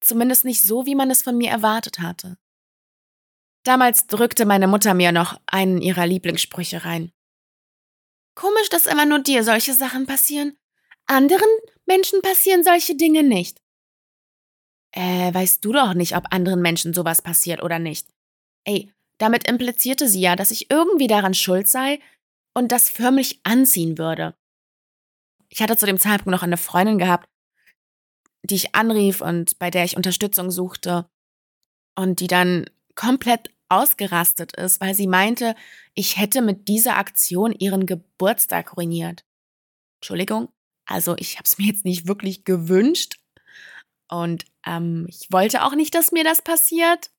[SPEAKER 1] Zumindest nicht so, wie man es von mir erwartet hatte. Damals drückte meine Mutter mir noch einen ihrer Lieblingssprüche rein. Komisch, dass immer nur dir solche Sachen passieren. Anderen Menschen passieren solche Dinge nicht. Äh, weißt du doch nicht, ob anderen Menschen sowas passiert oder nicht. Ey, damit implizierte sie ja, dass ich irgendwie daran schuld sei, und das förmlich anziehen würde. Ich hatte zu dem Zeitpunkt noch eine Freundin gehabt, die ich anrief und bei der ich Unterstützung suchte und die dann komplett ausgerastet ist, weil sie meinte, ich hätte mit dieser Aktion ihren Geburtstag ruiniert. Entschuldigung, also ich habe es mir jetzt nicht wirklich gewünscht und ähm, ich wollte auch nicht, dass mir das passiert.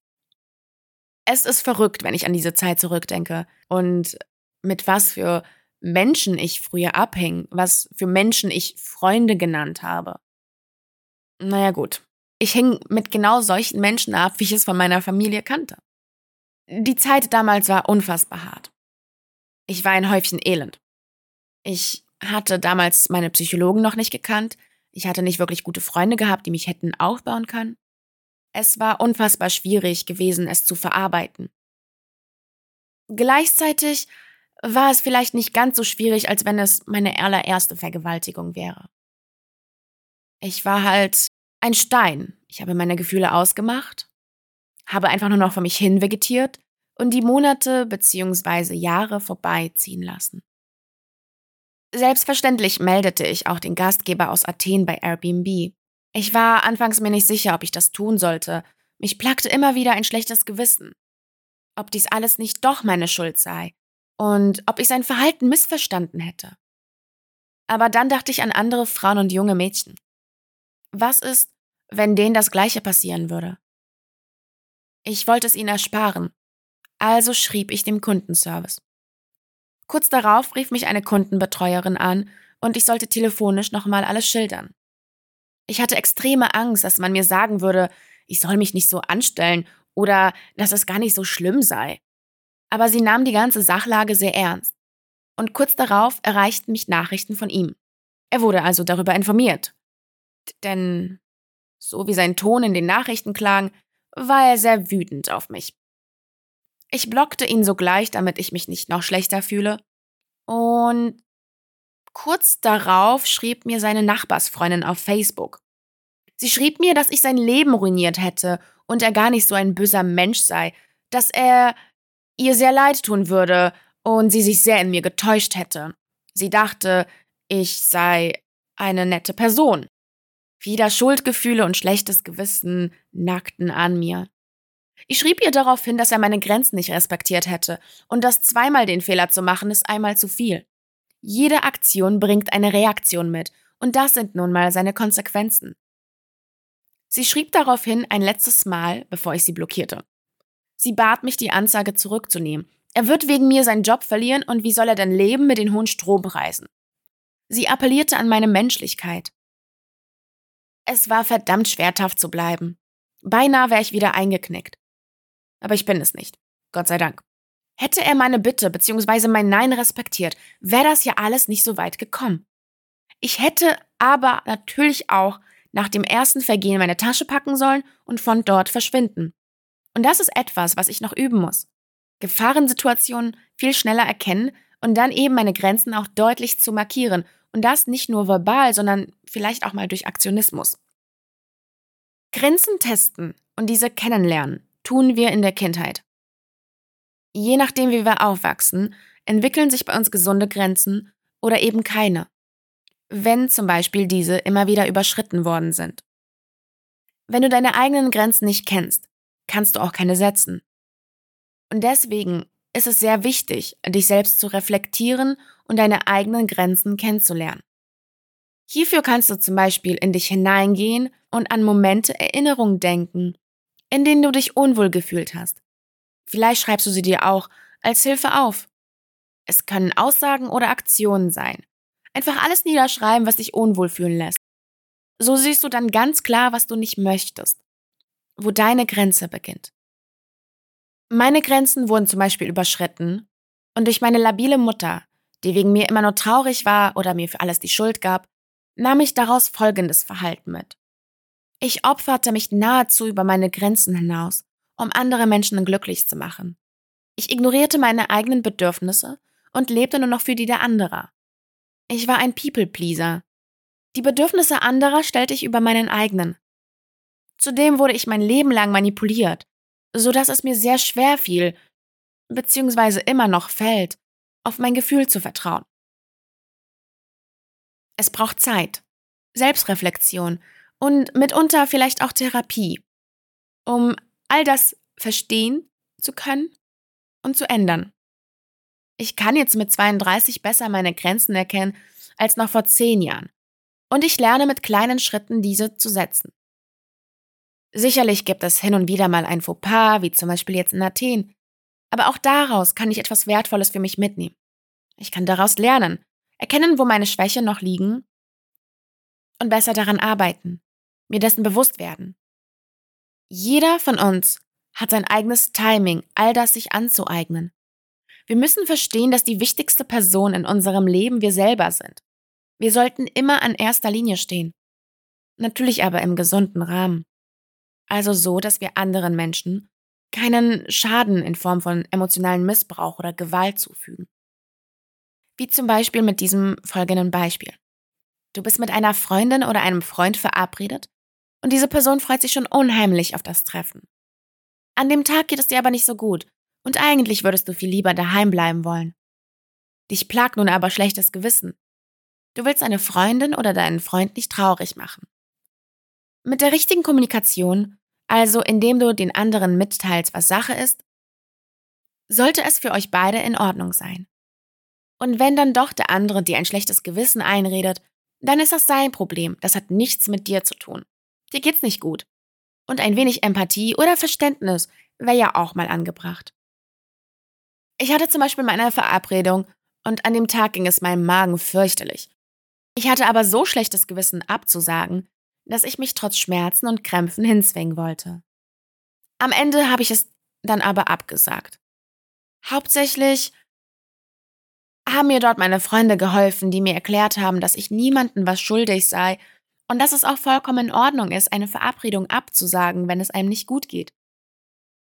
[SPEAKER 1] Es ist verrückt, wenn ich an diese Zeit zurückdenke und mit was für Menschen ich früher abhing, was für Menschen ich Freunde genannt habe. Naja gut, ich hing mit genau solchen Menschen ab, wie ich es von meiner Familie kannte. Die Zeit damals war unfassbar hart. Ich war ein Häufchen Elend. Ich hatte damals meine Psychologen noch nicht gekannt. Ich hatte nicht wirklich gute Freunde gehabt, die mich hätten aufbauen können. Es war unfassbar schwierig gewesen, es zu verarbeiten. Gleichzeitig war es vielleicht nicht ganz so schwierig, als wenn es meine allererste Vergewaltigung wäre. Ich war halt ein Stein. Ich habe meine Gefühle ausgemacht, habe einfach nur noch vor mich hin vegetiert und die Monate bzw. Jahre vorbeiziehen lassen. Selbstverständlich meldete ich auch den Gastgeber aus Athen bei Airbnb. Ich war anfangs mir nicht sicher, ob ich das tun sollte. Mich plagte immer wieder ein schlechtes Gewissen. Ob dies alles nicht doch meine Schuld sei und ob ich sein Verhalten missverstanden hätte. Aber dann dachte ich an andere Frauen und junge Mädchen. Was ist, wenn denen das Gleiche passieren würde? Ich wollte es ihnen ersparen, also schrieb ich dem Kundenservice. Kurz darauf rief mich eine Kundenbetreuerin an und ich sollte telefonisch nochmal alles schildern. Ich hatte extreme Angst, dass man mir sagen würde, ich soll mich nicht so anstellen oder dass es gar nicht so schlimm sei. Aber sie nahm die ganze Sachlage sehr ernst. Und kurz darauf erreichten mich Nachrichten von ihm. Er wurde also darüber informiert. Denn, so wie sein Ton in den Nachrichten klang, war er sehr wütend auf mich. Ich blockte ihn sogleich, damit ich mich nicht noch schlechter fühle. Und kurz darauf schrieb mir seine Nachbarsfreundin auf Facebook. Sie schrieb mir, dass ich sein Leben ruiniert hätte und er gar nicht so ein böser Mensch sei, dass er ihr sehr leid tun würde und sie sich sehr in mir getäuscht hätte. Sie dachte, ich sei eine nette Person. Wieder Schuldgefühle und schlechtes Gewissen nackten an mir. Ich schrieb ihr darauf hin, dass er meine Grenzen nicht respektiert hätte und dass zweimal den Fehler zu machen ist einmal zu viel. Jede Aktion bringt eine Reaktion mit und das sind nun mal seine Konsequenzen. Sie schrieb daraufhin ein letztes Mal, bevor ich sie blockierte. Sie bat mich, die Anzeige zurückzunehmen. Er wird wegen mir seinen Job verlieren und wie soll er denn leben mit den hohen Strompreisen? Sie appellierte an meine Menschlichkeit. Es war verdammt schwerhaft zu bleiben. Beinahe wäre ich wieder eingeknickt. Aber ich bin es nicht. Gott sei Dank. Hätte er meine Bitte bzw. mein Nein respektiert, wäre das ja alles nicht so weit gekommen. Ich hätte aber natürlich auch nach dem ersten Vergehen meine Tasche packen sollen und von dort verschwinden. Und das ist etwas, was ich noch üben muss. Gefahrensituationen viel schneller erkennen und dann eben meine Grenzen auch deutlich zu markieren. Und das nicht nur verbal, sondern vielleicht auch mal durch Aktionismus. Grenzen testen und diese kennenlernen tun wir in der Kindheit. Je nachdem, wie wir aufwachsen, entwickeln sich bei uns gesunde Grenzen oder eben keine, wenn zum Beispiel diese immer wieder überschritten worden sind. Wenn du deine eigenen Grenzen nicht kennst, kannst du auch keine setzen. Und deswegen ist es sehr wichtig, dich selbst zu reflektieren und deine eigenen Grenzen kennenzulernen. Hierfür kannst du zum Beispiel in dich hineingehen und an Momente Erinnerung denken, in denen du dich unwohl gefühlt hast. Vielleicht schreibst du sie dir auch als Hilfe auf. Es können Aussagen oder Aktionen sein. Einfach alles niederschreiben, was dich unwohl fühlen lässt. So siehst du dann ganz klar, was du nicht möchtest, wo deine Grenze beginnt. Meine Grenzen wurden zum Beispiel überschritten und durch meine labile Mutter, die wegen mir immer nur traurig war oder mir für alles die Schuld gab, nahm ich daraus folgendes Verhalten mit. Ich opferte mich nahezu über meine Grenzen hinaus, um andere Menschen glücklich zu machen. Ich ignorierte meine eigenen Bedürfnisse und lebte nur noch für die der anderer. Ich war ein People-Pleaser. Die Bedürfnisse anderer stellte ich über meinen eigenen. Zudem wurde ich mein Leben lang manipuliert, so dass es mir sehr schwer fiel, beziehungsweise immer noch fällt, auf mein Gefühl zu vertrauen. Es braucht Zeit, Selbstreflexion und mitunter vielleicht auch Therapie, um all das verstehen zu können und zu ändern. Ich kann jetzt mit 32 besser meine Grenzen erkennen als noch vor zehn Jahren. Und ich lerne mit kleinen Schritten diese zu setzen. Sicherlich gibt es hin und wieder mal ein Fauxpas, wie zum Beispiel jetzt in Athen. Aber auch daraus kann ich etwas Wertvolles für mich mitnehmen. Ich kann daraus lernen, erkennen, wo meine Schwächen noch liegen und besser daran arbeiten mir dessen bewusst werden. Jeder von uns hat sein eigenes Timing, all das sich anzueignen. Wir müssen verstehen, dass die wichtigste Person in unserem Leben wir selber sind. Wir sollten immer an erster Linie stehen. Natürlich aber im gesunden Rahmen. Also so, dass wir anderen Menschen keinen Schaden in Form von emotionalen Missbrauch oder Gewalt zufügen. Wie zum Beispiel mit diesem folgenden Beispiel. Du bist mit einer Freundin oder einem Freund verabredet und diese Person freut sich schon unheimlich auf das Treffen. An dem Tag geht es dir aber nicht so gut und eigentlich würdest du viel lieber daheim bleiben wollen. Dich plagt nun aber schlechtes Gewissen. Du willst eine Freundin oder deinen Freund nicht traurig machen. Mit der richtigen Kommunikation, also indem du den anderen mitteilst, was Sache ist, sollte es für euch beide in Ordnung sein. Und wenn dann doch der andere dir ein schlechtes Gewissen einredet, dann ist das sein Problem, das hat nichts mit dir zu tun. Dir geht's nicht gut. Und ein wenig Empathie oder Verständnis wäre ja auch mal angebracht. Ich hatte zum Beispiel meine Verabredung und an dem Tag ging es meinem Magen fürchterlich. Ich hatte aber so schlechtes Gewissen abzusagen, dass ich mich trotz Schmerzen und Krämpfen hinzwingen wollte. Am Ende habe ich es dann aber abgesagt. Hauptsächlich haben mir dort meine Freunde geholfen, die mir erklärt haben, dass ich niemandem was schuldig sei und dass es auch vollkommen in Ordnung ist, eine Verabredung abzusagen, wenn es einem nicht gut geht.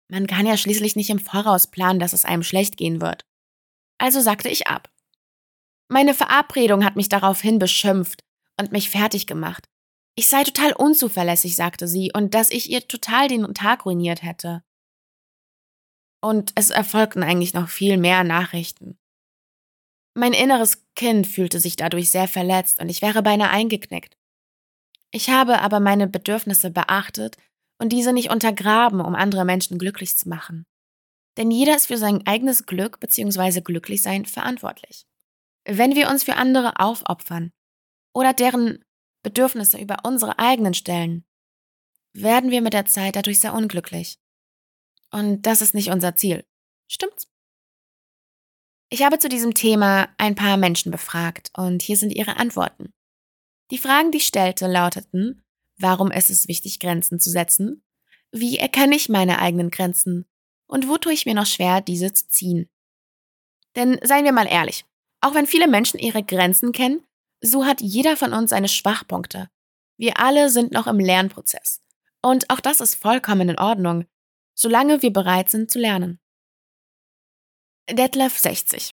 [SPEAKER 1] Man kann ja schließlich nicht im Voraus planen, dass es einem schlecht gehen wird. Also sagte ich ab. Meine Verabredung hat mich daraufhin beschimpft und mich fertig gemacht. Ich sei total unzuverlässig, sagte sie, und dass ich ihr total den Tag ruiniert hätte. Und es erfolgten eigentlich noch viel mehr Nachrichten. Mein inneres Kind fühlte sich dadurch sehr verletzt und ich wäre beinahe eingeknickt. Ich habe aber meine Bedürfnisse beachtet und diese nicht untergraben, um andere Menschen glücklich zu machen. Denn jeder ist für sein eigenes Glück bzw. Glücklichsein verantwortlich. Wenn wir uns für andere aufopfern oder deren Bedürfnisse über unsere eigenen stellen, werden wir mit der Zeit dadurch sehr unglücklich. Und das ist nicht unser Ziel. Stimmt's? Ich habe zu diesem Thema ein paar Menschen befragt und hier sind ihre Antworten. Die Fragen, die ich stellte, lauteten, warum ist es wichtig, Grenzen zu setzen? Wie erkenne ich meine eigenen Grenzen? Und wo tue ich mir noch schwer, diese zu ziehen? Denn seien wir mal ehrlich, auch wenn viele Menschen ihre Grenzen kennen, so hat jeder von uns seine Schwachpunkte. Wir alle sind noch im Lernprozess. Und auch das ist vollkommen in Ordnung, solange wir bereit sind zu lernen. Detlef 60.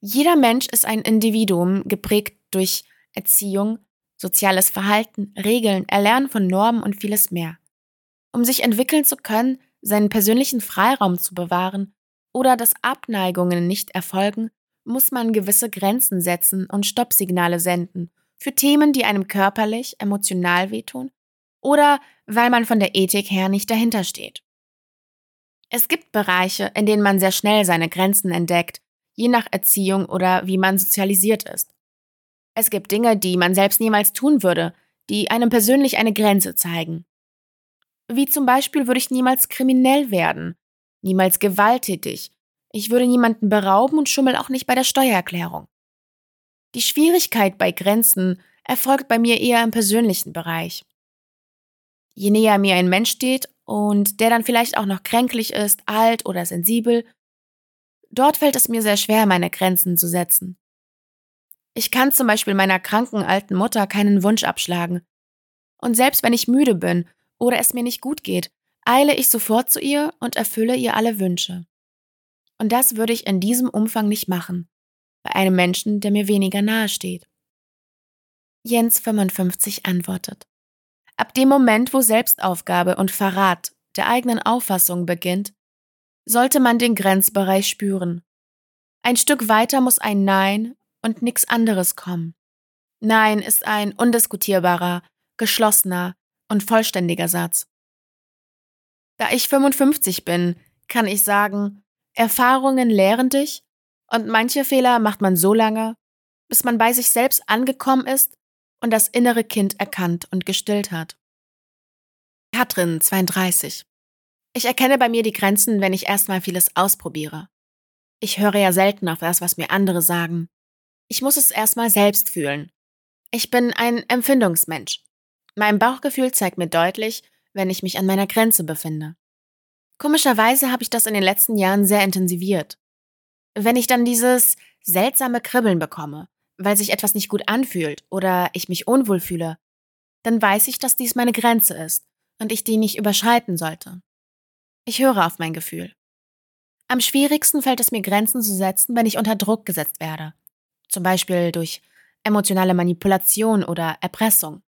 [SPEAKER 1] Jeder Mensch ist ein Individuum, geprägt durch Erziehung, soziales Verhalten, Regeln, Erlernen von Normen und vieles mehr. Um sich entwickeln zu können, seinen persönlichen Freiraum zu bewahren oder dass Abneigungen nicht erfolgen, muss man gewisse Grenzen setzen und Stoppsignale senden für Themen, die einem körperlich, emotional wehtun oder weil man von der Ethik her nicht dahinter steht. Es gibt Bereiche, in denen man sehr schnell seine Grenzen entdeckt, je nach Erziehung oder wie man sozialisiert ist. Es gibt Dinge, die man selbst niemals tun würde, die einem persönlich eine Grenze zeigen. Wie zum Beispiel würde ich niemals kriminell werden, niemals gewalttätig, ich würde niemanden berauben und schummel auch nicht bei der Steuererklärung. Die Schwierigkeit bei Grenzen erfolgt bei mir eher im persönlichen Bereich. Je näher mir ein Mensch steht und der dann vielleicht auch noch kränklich ist, alt oder sensibel, dort fällt es mir sehr schwer, meine Grenzen zu setzen. Ich kann zum Beispiel meiner kranken alten Mutter keinen Wunsch abschlagen. Und selbst wenn ich müde bin oder es mir nicht gut geht, eile ich sofort zu ihr und erfülle ihr alle Wünsche. Und das würde ich in diesem Umfang nicht machen, bei einem Menschen, der mir weniger nahe steht. Jens 55 antwortet. Ab dem Moment, wo Selbstaufgabe und Verrat der eigenen Auffassung beginnt, sollte man den Grenzbereich spüren. Ein Stück weiter muss ein Nein und nichts anderes kommen. Nein ist ein undiskutierbarer, geschlossener und vollständiger Satz. Da ich 55 bin, kann ich sagen, Erfahrungen lehren dich und manche Fehler macht man so lange, bis man bei sich selbst angekommen ist und das innere Kind erkannt und gestillt hat. Katrin, 32. Ich erkenne bei mir die Grenzen, wenn ich erstmal vieles ausprobiere. Ich höre ja selten auf das, was mir andere sagen. Ich muss es erstmal selbst fühlen. Ich bin ein Empfindungsmensch. Mein Bauchgefühl zeigt mir deutlich, wenn ich mich an meiner Grenze befinde. Komischerweise habe ich das in den letzten Jahren sehr intensiviert. Wenn ich dann dieses seltsame Kribbeln bekomme, weil sich etwas nicht gut anfühlt oder ich mich unwohl fühle, dann weiß ich, dass dies meine Grenze ist und ich die nicht überschreiten sollte. Ich höre auf mein Gefühl. Am schwierigsten fällt es mir, Grenzen zu setzen, wenn ich unter Druck gesetzt werde. Zum Beispiel durch emotionale Manipulation oder Erpressung.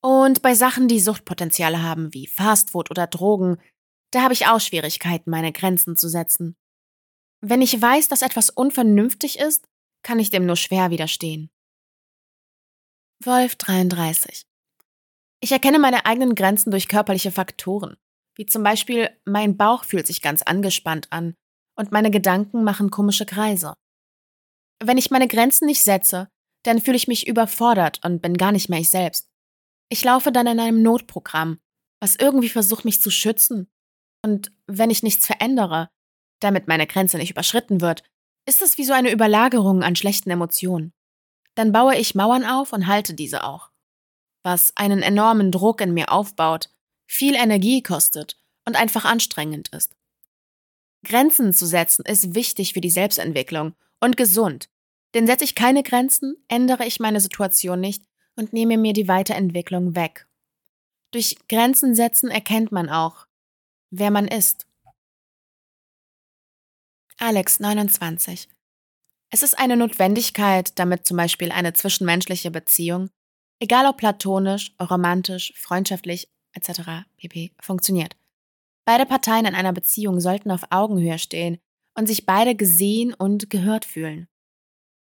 [SPEAKER 1] Und bei Sachen, die Suchtpotenziale haben, wie Fastfood oder Drogen, da habe ich auch Schwierigkeiten, meine Grenzen zu setzen. Wenn ich weiß, dass etwas unvernünftig ist, kann ich dem nur schwer widerstehen. Wolf 33. Ich erkenne meine eigenen Grenzen durch körperliche Faktoren, wie zum Beispiel mein Bauch fühlt sich ganz angespannt an und meine Gedanken machen komische Kreise. Wenn ich meine Grenzen nicht setze, dann fühle ich mich überfordert und bin gar nicht mehr ich selbst. Ich laufe dann in einem Notprogramm, was irgendwie versucht, mich zu schützen. Und wenn ich nichts verändere, damit meine Grenze nicht überschritten wird, ist es wie so eine Überlagerung an schlechten Emotionen. Dann baue ich Mauern auf und halte diese auch. Was einen enormen Druck in mir aufbaut, viel Energie kostet und einfach anstrengend ist. Grenzen zu setzen ist wichtig für die Selbstentwicklung und gesund, denn setze ich keine Grenzen, ändere ich meine Situation nicht und nehme mir die Weiterentwicklung weg. Durch Grenzen setzen erkennt man auch, wer man ist. Alex 29. Es ist eine Notwendigkeit, damit zum Beispiel eine zwischenmenschliche Beziehung, egal ob platonisch, romantisch, freundschaftlich etc. pp. funktioniert. Beide Parteien in einer Beziehung sollten auf Augenhöhe stehen und sich beide gesehen und gehört fühlen.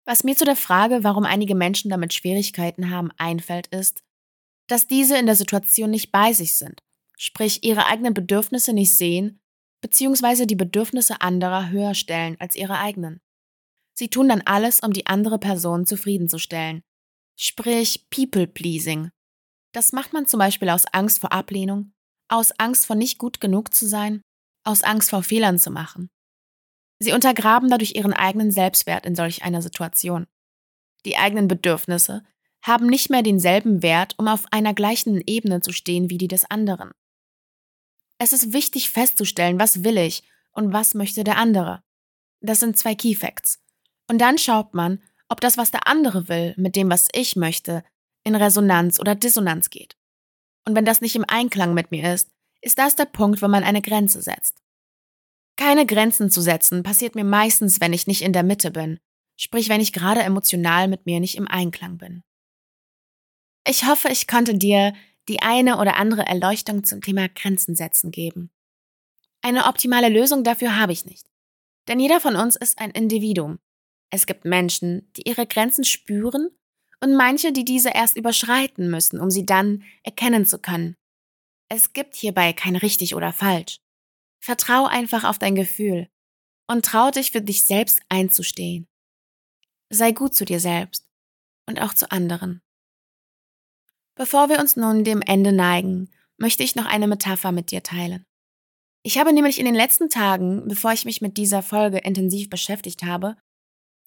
[SPEAKER 1] Was mir zu der Frage, warum einige Menschen damit Schwierigkeiten haben, einfällt, ist, dass diese in der Situation nicht bei sich sind, sprich ihre eigenen Bedürfnisse nicht sehen, beziehungsweise die Bedürfnisse anderer höher stellen als ihre eigenen. Sie tun dann alles, um die andere Person zufriedenzustellen, sprich People-Pleasing. Das macht man zum Beispiel aus Angst vor Ablehnung, aus Angst vor nicht gut genug zu sein, aus Angst vor Fehlern zu machen. Sie untergraben dadurch ihren eigenen Selbstwert in solch einer Situation. Die eigenen Bedürfnisse haben nicht mehr denselben Wert, um auf einer gleichen Ebene zu stehen wie die des anderen. Es ist wichtig festzustellen, was will ich und was möchte der andere. Das sind zwei Key Facts. Und dann schaut man, ob das, was der andere will, mit dem, was ich möchte, in Resonanz oder Dissonanz geht. Und wenn das nicht im Einklang mit mir ist, ist das der Punkt, wo man eine Grenze setzt. Keine Grenzen zu setzen passiert mir meistens, wenn ich nicht in der Mitte bin, sprich wenn ich gerade emotional mit mir nicht im Einklang bin. Ich hoffe, ich konnte dir die eine oder andere Erleuchtung zum Thema Grenzen setzen geben. Eine optimale Lösung dafür habe ich nicht. Denn jeder von uns ist ein Individuum. Es gibt Menschen, die ihre Grenzen spüren und manche, die diese erst überschreiten müssen, um sie dann erkennen zu können. Es gibt hierbei kein richtig oder falsch. Vertrau einfach auf dein Gefühl und trau dich für dich selbst einzustehen. Sei gut zu dir selbst und auch zu anderen. Bevor wir uns nun dem Ende neigen, möchte ich noch eine Metapher mit dir teilen. Ich habe nämlich in den letzten Tagen, bevor ich mich mit dieser Folge intensiv beschäftigt habe,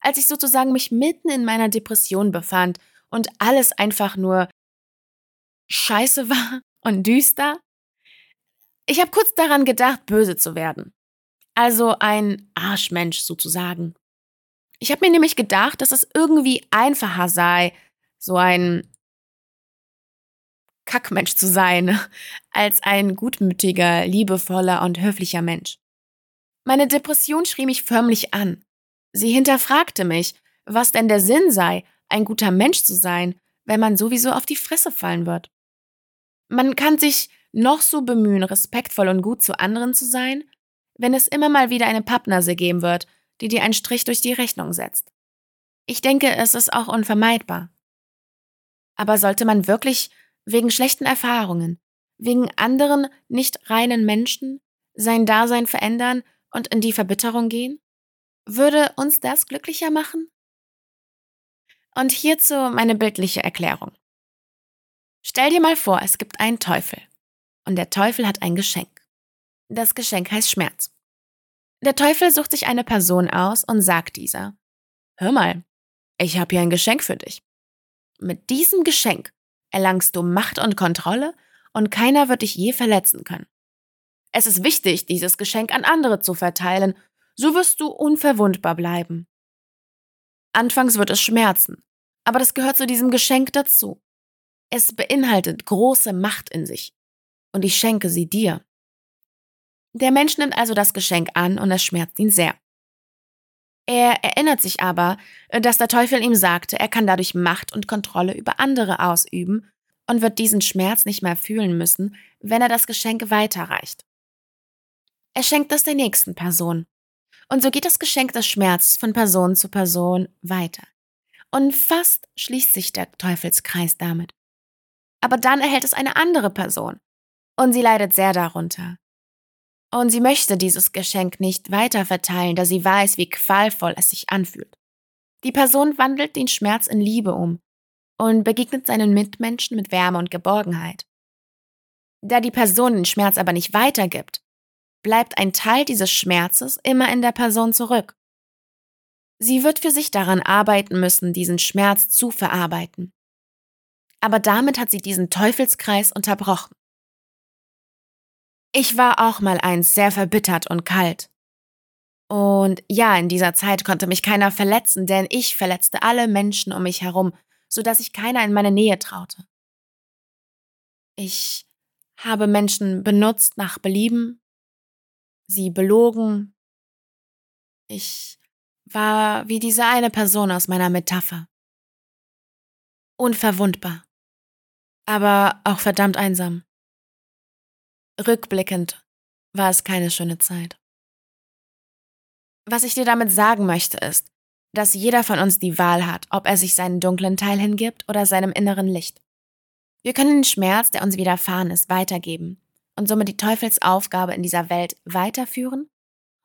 [SPEAKER 1] als ich sozusagen mich mitten in meiner Depression befand und alles einfach nur scheiße war und düster, ich habe kurz daran gedacht, böse zu werden. Also ein Arschmensch sozusagen. Ich habe mir nämlich gedacht, dass es irgendwie einfacher sei, so ein Kackmensch zu sein, als ein gutmütiger, liebevoller und höflicher Mensch. Meine Depression schrie mich förmlich an. Sie hinterfragte mich, was denn der Sinn sei, ein guter Mensch zu sein, wenn man sowieso auf die Fresse fallen wird. Man kann sich noch so bemühen, respektvoll und gut zu anderen zu sein, wenn es immer mal wieder eine Pappnase geben wird, die dir einen Strich durch die Rechnung setzt. Ich denke, es ist auch unvermeidbar. Aber sollte man wirklich wegen schlechten Erfahrungen, wegen anderen nicht reinen Menschen sein Dasein verändern und in die Verbitterung gehen? Würde uns das glücklicher machen? Und hierzu meine bildliche Erklärung. Stell dir mal vor, es gibt einen Teufel und der Teufel hat ein Geschenk. Das Geschenk heißt Schmerz. Der Teufel sucht sich eine Person aus und sagt dieser, Hör mal, ich habe hier ein Geschenk für dich. Mit diesem Geschenk erlangst du Macht und Kontrolle und keiner wird dich je verletzen können. Es ist wichtig, dieses Geschenk an andere zu verteilen, so wirst du unverwundbar bleiben. Anfangs wird es schmerzen, aber das gehört zu diesem Geschenk dazu. Es beinhaltet große Macht in sich und ich schenke sie dir. Der Mensch nimmt also das Geschenk an und es schmerzt ihn sehr. Er erinnert sich aber, dass der Teufel ihm sagte, er kann dadurch Macht und Kontrolle über andere ausüben und wird diesen Schmerz nicht mehr fühlen müssen, wenn er das Geschenk weiterreicht. Er schenkt es der nächsten Person. Und so geht das Geschenk des Schmerzes von Person zu Person weiter. Und fast schließt sich der Teufelskreis damit. Aber dann erhält es eine andere Person. Und sie leidet sehr darunter. Und sie möchte dieses Geschenk nicht weiterverteilen, da sie weiß, wie qualvoll es sich anfühlt. Die Person wandelt den Schmerz in Liebe um und begegnet seinen Mitmenschen mit Wärme und Geborgenheit. Da die Person den Schmerz aber nicht weitergibt, bleibt ein Teil dieses Schmerzes immer in der Person zurück. Sie wird für sich daran arbeiten müssen, diesen Schmerz zu verarbeiten. Aber damit hat sie diesen Teufelskreis unterbrochen. Ich war auch mal eins sehr verbittert und kalt. Und ja, in dieser Zeit konnte mich keiner verletzen, denn ich verletzte alle Menschen um mich herum, so dass sich keiner in meine Nähe traute. Ich habe Menschen benutzt nach Belieben, sie belogen. Ich war wie diese eine Person aus meiner Metapher. Unverwundbar, aber auch verdammt einsam. Rückblickend war es keine schöne Zeit. Was ich dir damit sagen möchte ist, dass jeder von uns die Wahl hat, ob er sich seinen dunklen Teil hingibt oder seinem inneren Licht. Wir können den Schmerz, der uns widerfahren ist, weitergeben und somit die Teufelsaufgabe in dieser Welt weiterführen?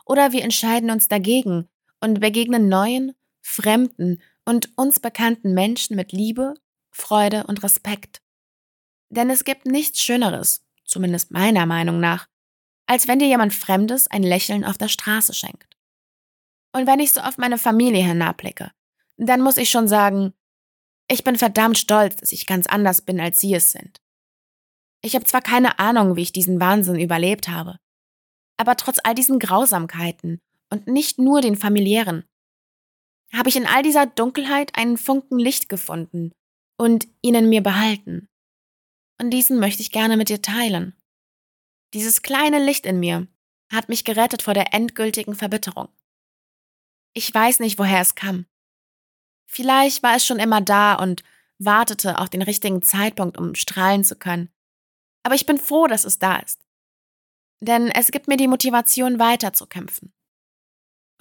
[SPEAKER 1] Oder wir entscheiden uns dagegen und begegnen neuen, fremden und uns bekannten Menschen mit Liebe, Freude und Respekt. Denn es gibt nichts Schöneres, zumindest meiner Meinung nach, als wenn dir jemand Fremdes ein Lächeln auf der Straße schenkt. Und wenn ich so auf meine Familie hinablicke, dann muss ich schon sagen, ich bin verdammt stolz, dass ich ganz anders bin, als sie es sind. Ich habe zwar keine Ahnung, wie ich diesen Wahnsinn überlebt habe, aber trotz all diesen Grausamkeiten und nicht nur den familiären, habe ich in all dieser Dunkelheit einen Funken Licht gefunden und ihn in mir behalten. Und diesen möchte ich gerne mit dir teilen. Dieses kleine Licht in mir hat mich gerettet vor der endgültigen Verbitterung. Ich weiß nicht, woher es kam. Vielleicht war es schon immer da und wartete auf den richtigen Zeitpunkt, um strahlen zu können. Aber ich bin froh, dass es da ist. Denn es gibt mir die Motivation, weiterzukämpfen.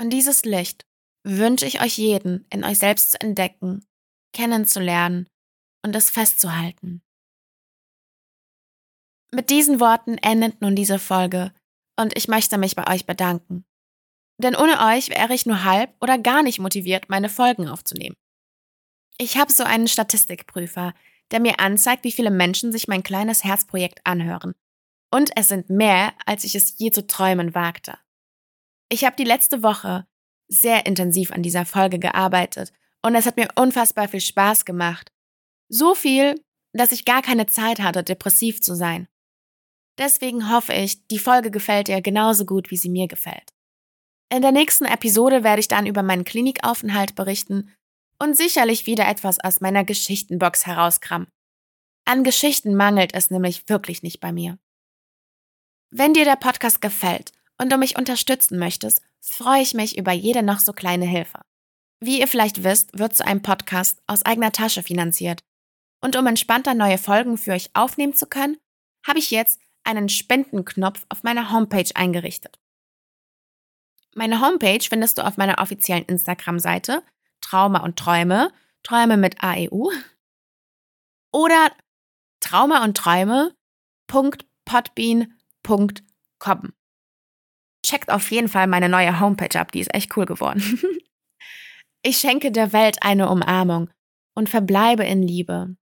[SPEAKER 1] Und dieses Licht wünsche ich euch jeden, in euch selbst zu entdecken, kennenzulernen und es festzuhalten. Mit diesen Worten endet nun diese Folge und ich möchte mich bei euch bedanken. Denn ohne euch wäre ich nur halb oder gar nicht motiviert, meine Folgen aufzunehmen. Ich habe so einen Statistikprüfer, der mir anzeigt, wie viele Menschen sich mein kleines Herzprojekt anhören. Und es sind mehr, als ich es je zu träumen wagte. Ich habe die letzte Woche sehr intensiv an dieser Folge gearbeitet und es hat mir unfassbar viel Spaß gemacht. So viel, dass ich gar keine Zeit hatte, depressiv zu sein. Deswegen hoffe ich, die Folge gefällt dir genauso gut, wie sie mir gefällt. In der nächsten Episode werde ich dann über meinen Klinikaufenthalt berichten und sicherlich wieder etwas aus meiner Geschichtenbox herauskram. An Geschichten mangelt es nämlich wirklich nicht bei mir. Wenn dir der Podcast gefällt und du mich unterstützen möchtest, freue ich mich über jede noch so kleine Hilfe. Wie ihr vielleicht wisst, wird so ein Podcast aus eigener Tasche finanziert. Und um entspannter neue Folgen für euch aufnehmen zu können, habe ich jetzt einen Spendenknopf auf meiner Homepage eingerichtet. Meine Homepage findest du auf meiner offiziellen Instagram-Seite Trauma und Träume, Träume mit AEU. Oder Trauma und Träume.podbean.com. Checkt auf jeden Fall meine neue Homepage ab, die ist echt cool geworden. ich schenke der Welt eine Umarmung und verbleibe in Liebe.